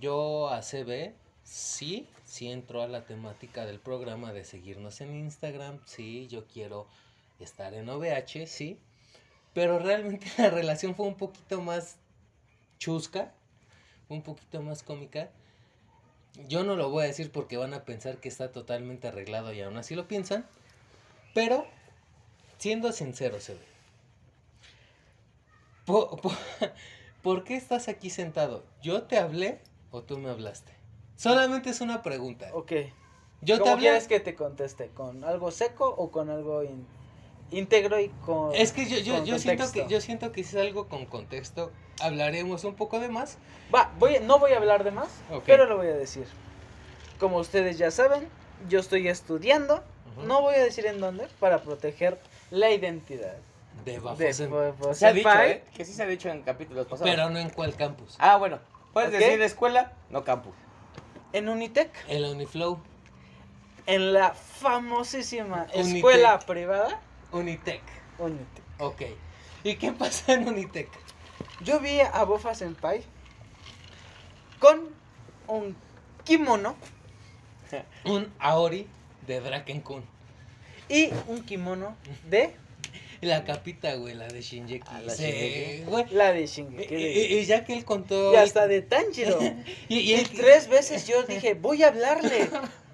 Yo a CB, sí, sí entro a la temática del programa de seguirnos en Instagram, sí, yo quiero estar en OVH, sí. pero realmente la relación fue un poquito más chusca, un poquito más cómica. Yo no lo voy a decir porque van a pensar que está totalmente arreglado y aún así lo piensan, pero siendo sinceros, se ve. Po- po- ¿Por qué estás aquí sentado? ¿Yo te hablé o tú me hablaste? Solamente es una pregunta. Ok. Yo te ¿Cómo hablé. quieres que te conteste? ¿Con algo seco o con algo in- íntegro y con Es que yo, yo, yo siento que yo siento que es algo con contexto. Hablaremos un poco de más. Va, voy, no voy a hablar de más, Ok. pero lo voy a decir. Como ustedes ya saben, yo estoy estudiando, Ujú. no voy a decir en dónde, para proteger la identidad De bafos de en- Fofo Se ha dicho. ¿eh? Que sí se ha dicho en capítulos pasados. Pero no en cuál campus. Ah, bueno. Puedes ¿Ok? decir escuela, no campus. En Unitec, En la Uniflow. en la famosísima Unitec. escuela privada Unitec. Unitec. Ok. ¿Y qué pasa en Unitec? Yo vi a Bofa Senpai con un kimono Un Aori de Draken-kun. y un kimono de La capita, güey, la de Shinjeki. Ah, la Sí, la de Y, Shingeki. y- y ya que él contó. Y hasta de Tanjiro. Y, y tres veces yo dije, voy a hablarle.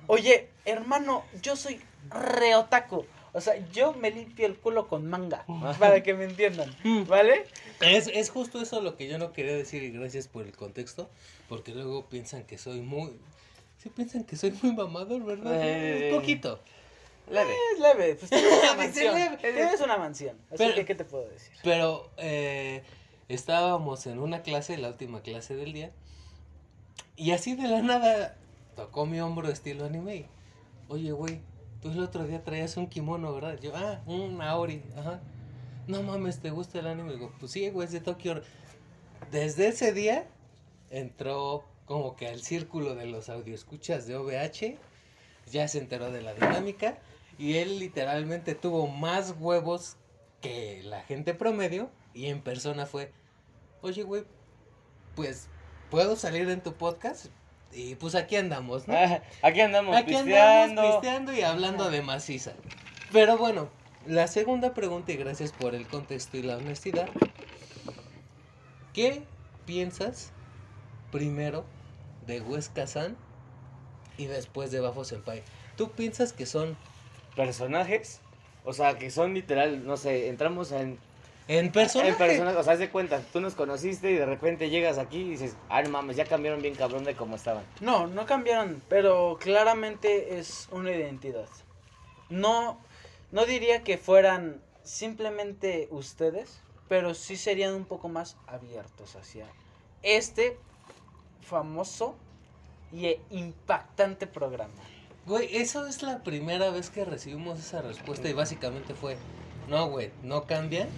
Oye, hermano, yo soy reotaku. O sea, yo me limpio el culo con manga. Para que me entiendan. ¿Vale? Es, es justo eso lo que yo no quería decir y gracias por el contexto, porque luego piensan que soy muy... Sí piensan que soy muy mamador, ¿verdad? Eh. Un poquito. Leve. Es leve. Pues tienes una mansión. Tienes una mansión. Así Pero- que, ¿qué te puedo decir? Pero eh, estábamos en una clase, la última clase del día, y así de la nada tocó mi hombro estilo anime. Oye, güey, tú el otro día traías un kimono, ¿verdad? Yo, ah, un Aori, ajá. No mames, ¿te gusta el anime? Digo, pues sí, güey, es de Tokio. Desde ese día entró como que al círculo de los audioescuchas de OVH, ya se enteró de la dinámica y él literalmente tuvo más huevos que la gente promedio y en persona fue, oye, güey, pues, ¿puedo salir en tu podcast? Y pues aquí andamos, ¿no? Ah, Aquí andamos Aquí pisteando. andamos pisteando y hablando de maciza. Pero bueno, la segunda pregunta, y gracias por el contexto y la honestidad. ¿Qué piensas primero de Huesca San y después de Bafo Senpai? ¿Tú piensas que son Personajes. O sea, que son literal, no sé, entramos en, en personaje? en personas, o sea, haz de cuenta, tú nos conociste y de repente llegas aquí y dices, ah, no mames, ya cambiaron bien cabrón de cómo estaban. No, no cambiaron, pero claramente es una identidad. No, no diría que fueran simplemente ustedes, pero sí serían un poco más abiertos hacia este famoso y e- impactante programa. Güey, eso es la primera vez que recibimos esa respuesta y básicamente fue, no, güey, no cambian.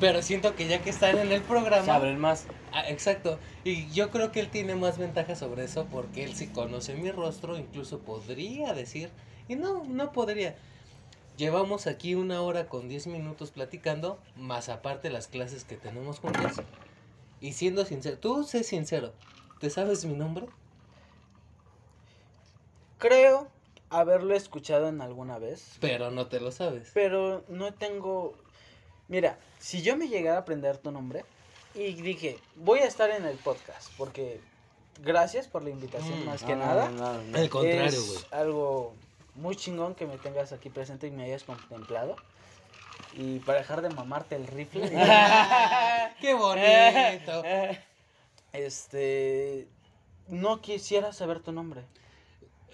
Pero siento que ya que están en el programa... Se abren más. Ah, exacto. Y yo creo que él tiene más ventaja sobre eso porque él sí conoce mi rostro, incluso podría decir, y no, no podría. Llevamos aquí una hora con 10 minutos platicando, más aparte las clases que tenemos juntas. Y siendo sincero, tú sé sincero, ¿te sabes mi nombre? Creo haberlo escuchado en alguna vez, Pero no te lo sabes. pero no tengo... Mira, si yo me llegara a aprender tu nombre y dije, voy a estar en el podcast, porque gracias por la invitación Mm, más No, que no, nada. no, no, no. Al contrario, es güey. algo muy chingón que me tengas aquí presente y me hayas contemplado. Y para dejar de mamarte el rifle, ¡Qué bonito! este, no quisiera saber tu nombre.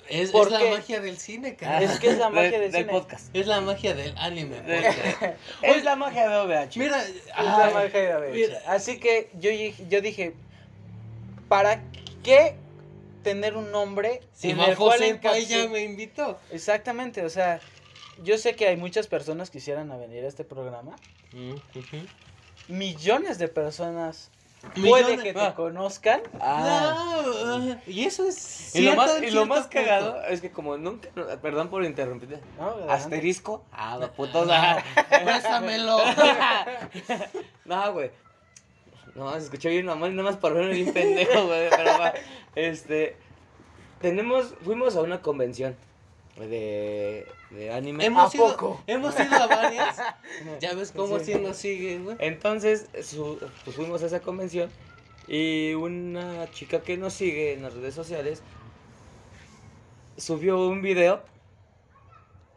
Es, ¿Por es la qué? magia del cine, cara. Es que es la magia del del cine. podcast. Es la magia del anime podcast. Es la magia de OVH. Mira, Es la magia de mira. Así que yo, dije- yo dije, ¿para qué tener un nombre si en el cual ya me invitó. Exactamente, o sea, yo sé que hay muchas personas que quisieran a venir a este programa. Mm. Millones de personas puede que te Ah. conozcan. Ah. No, ah, y eso es. Y lo más, y lo punto. cagado es que como nunca, no, perdón por interrumpirte, ¿no? Asterisco, ah, de putos, Ah, ah. Préstamelo. No, güey. No, se escuchó bien mamón, nada más por verme bien pendejo, güey. Pero va. Este. Tenemos. Fuimos a una convención de de anime. Hemos ¿A ido, poco? hemos ido a varias. Ya ves cómo Sí. sí nos siguen, güey. Entonces, su- pues fuimos a esa convención y una chica que nos sigue en las redes sociales subió un video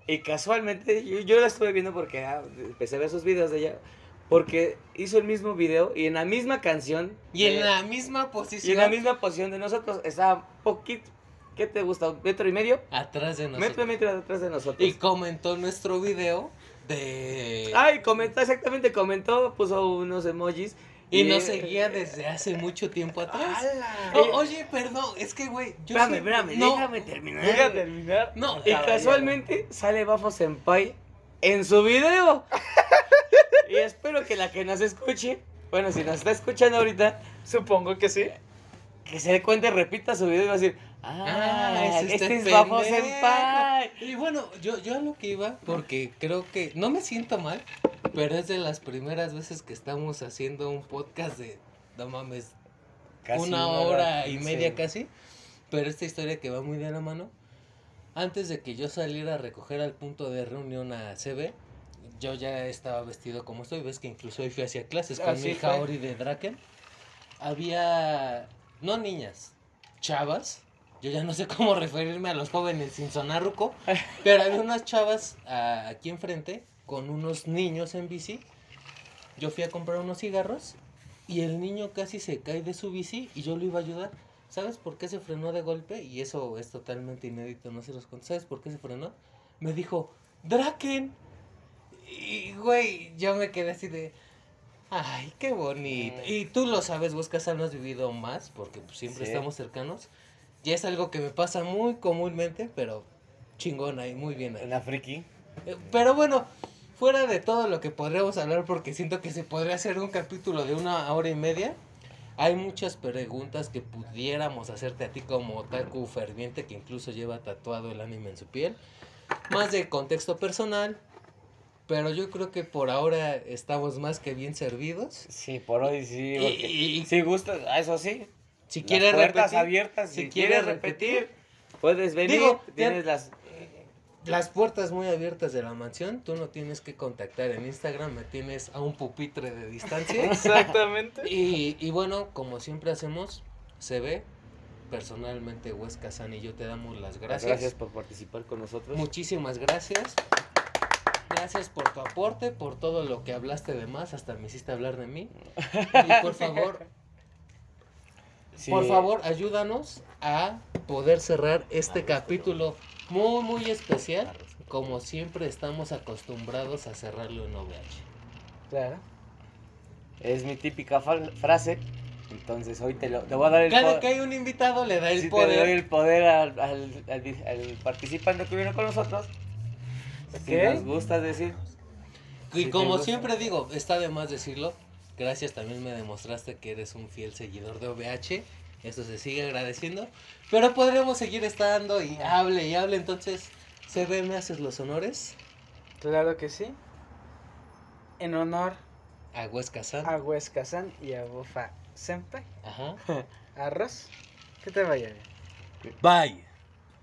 y casualmente yo, yo la estuve viendo porque ah, empecé a ver sus videos de ella porque hizo el mismo video y en la misma canción Y en la misma y posición. en la misma posición de nosotros estaba poquito ¿qué te gusta? ¿Un metro y medio? Atrás de metro y nosotros. medio atrás de nosotros Y comentó nuestro video de. Ay, comentó, exactamente, comentó, puso unos emojis. y nos seguía desde hace mucho tiempo atrás. ¡Hala! O- oye, perdón, es que, güey. Espérame, espérame, no, déjame terminar. Deja terminar. No, Y casualmente sale Bafo Senpai en su video. y espero que la que nos escuche, bueno, si nos está escuchando ahorita, Supongo que sí. que se dé cuenta y repita su video y va a decir, ah, es este, es Bafo pendejo". Senpai. Y bueno, yo, yo a lo que iba, porque creo que no me siento mal, pero es de las primeras veces que estamos haciendo un podcast de, no mames, Casi una hora y sí. media casi. Pero esta historia que va muy de la mano. Antes de que yo saliera a recoger al punto de reunión a CB, yo ya estaba vestido como estoy. Ves que incluso hoy fui hacia clases con mi hija. Ori de Draken. Había, no niñas, chavas. Yo ya no sé cómo referirme a los jóvenes sin sonar ruco. Pero había unas chavas ah, aquí enfrente con unos niños en bici. Yo fui a comprar unos cigarros y el niño casi se cae de su bici y yo lo iba a ayudar. ¿Sabes por qué se frenó de golpe? Y eso es totalmente inédito, no se los conté. ¿Sabes por qué se frenó? Me dijo, Draken. Y, güey, yo me quedé así de... Ay, qué bonito. Mm. Y tú lo sabes, vos Casal, no has vivido más, porque pues, siempre Sí. estamos cercanos. Ya es algo que me pasa muy comúnmente, pero chingón ahí, muy bien ahí. Una friki. Eh, Pero bueno, fuera de todo lo que podríamos hablar, porque siento que se podría hacer un capítulo de una hora y media, hay muchas preguntas que pudiéramos hacerte a ti como otaku ferviente que incluso lleva tatuado el anime en su piel. Más de contexto personal, pero yo creo que por ahora estamos más que bien servidos. Sí, por hoy sí. Y- y- si gustas, ah, eso sí. Si las quieres puertas repetir, abiertas, si, si quieres repetir, repetir, puedes venir. Digo, ya- tienes las las puertas muy abiertas de la mansión, tú no tienes que contactar en Instagram, me tienes a un pupitre de distancia. Exactamente. Y, y bueno, como siempre hacemos, se ve. Personalmente, Huesca San y yo te damos las gracias. gracias. por participar con nosotros. Muchísimas gracias. Gracias por tu aporte, por todo lo que hablaste de más, hasta me hiciste hablar de mí. Y por favor, Sí. por favor, ayúdanos a poder cerrar este capítulo muy, muy especial. Como siempre estamos acostumbrados a cerrarlo en OVH. Claro. Es mi típica frase. Entonces hoy te, lo, te voy a dar el Cada poder. que hay un invitado le da el Sí, te poder. doy el poder al, al, al- al participante que vino con nosotros. Si Ok. nos gusta decir. Y Si te como siempre digo, está de más decirlo. Gracias, también me demostraste que eres un fiel seguidor de OVH. Eso se sigue agradeciendo. Pero podremos seguir estando y hable y hable. Entonces, CB, ¿me haces los honores? Claro que sí. En honor A Huesca San. a Huesca San y a Bufa Senpai. Ajá. Arroz. Que te vaya bien. Bye.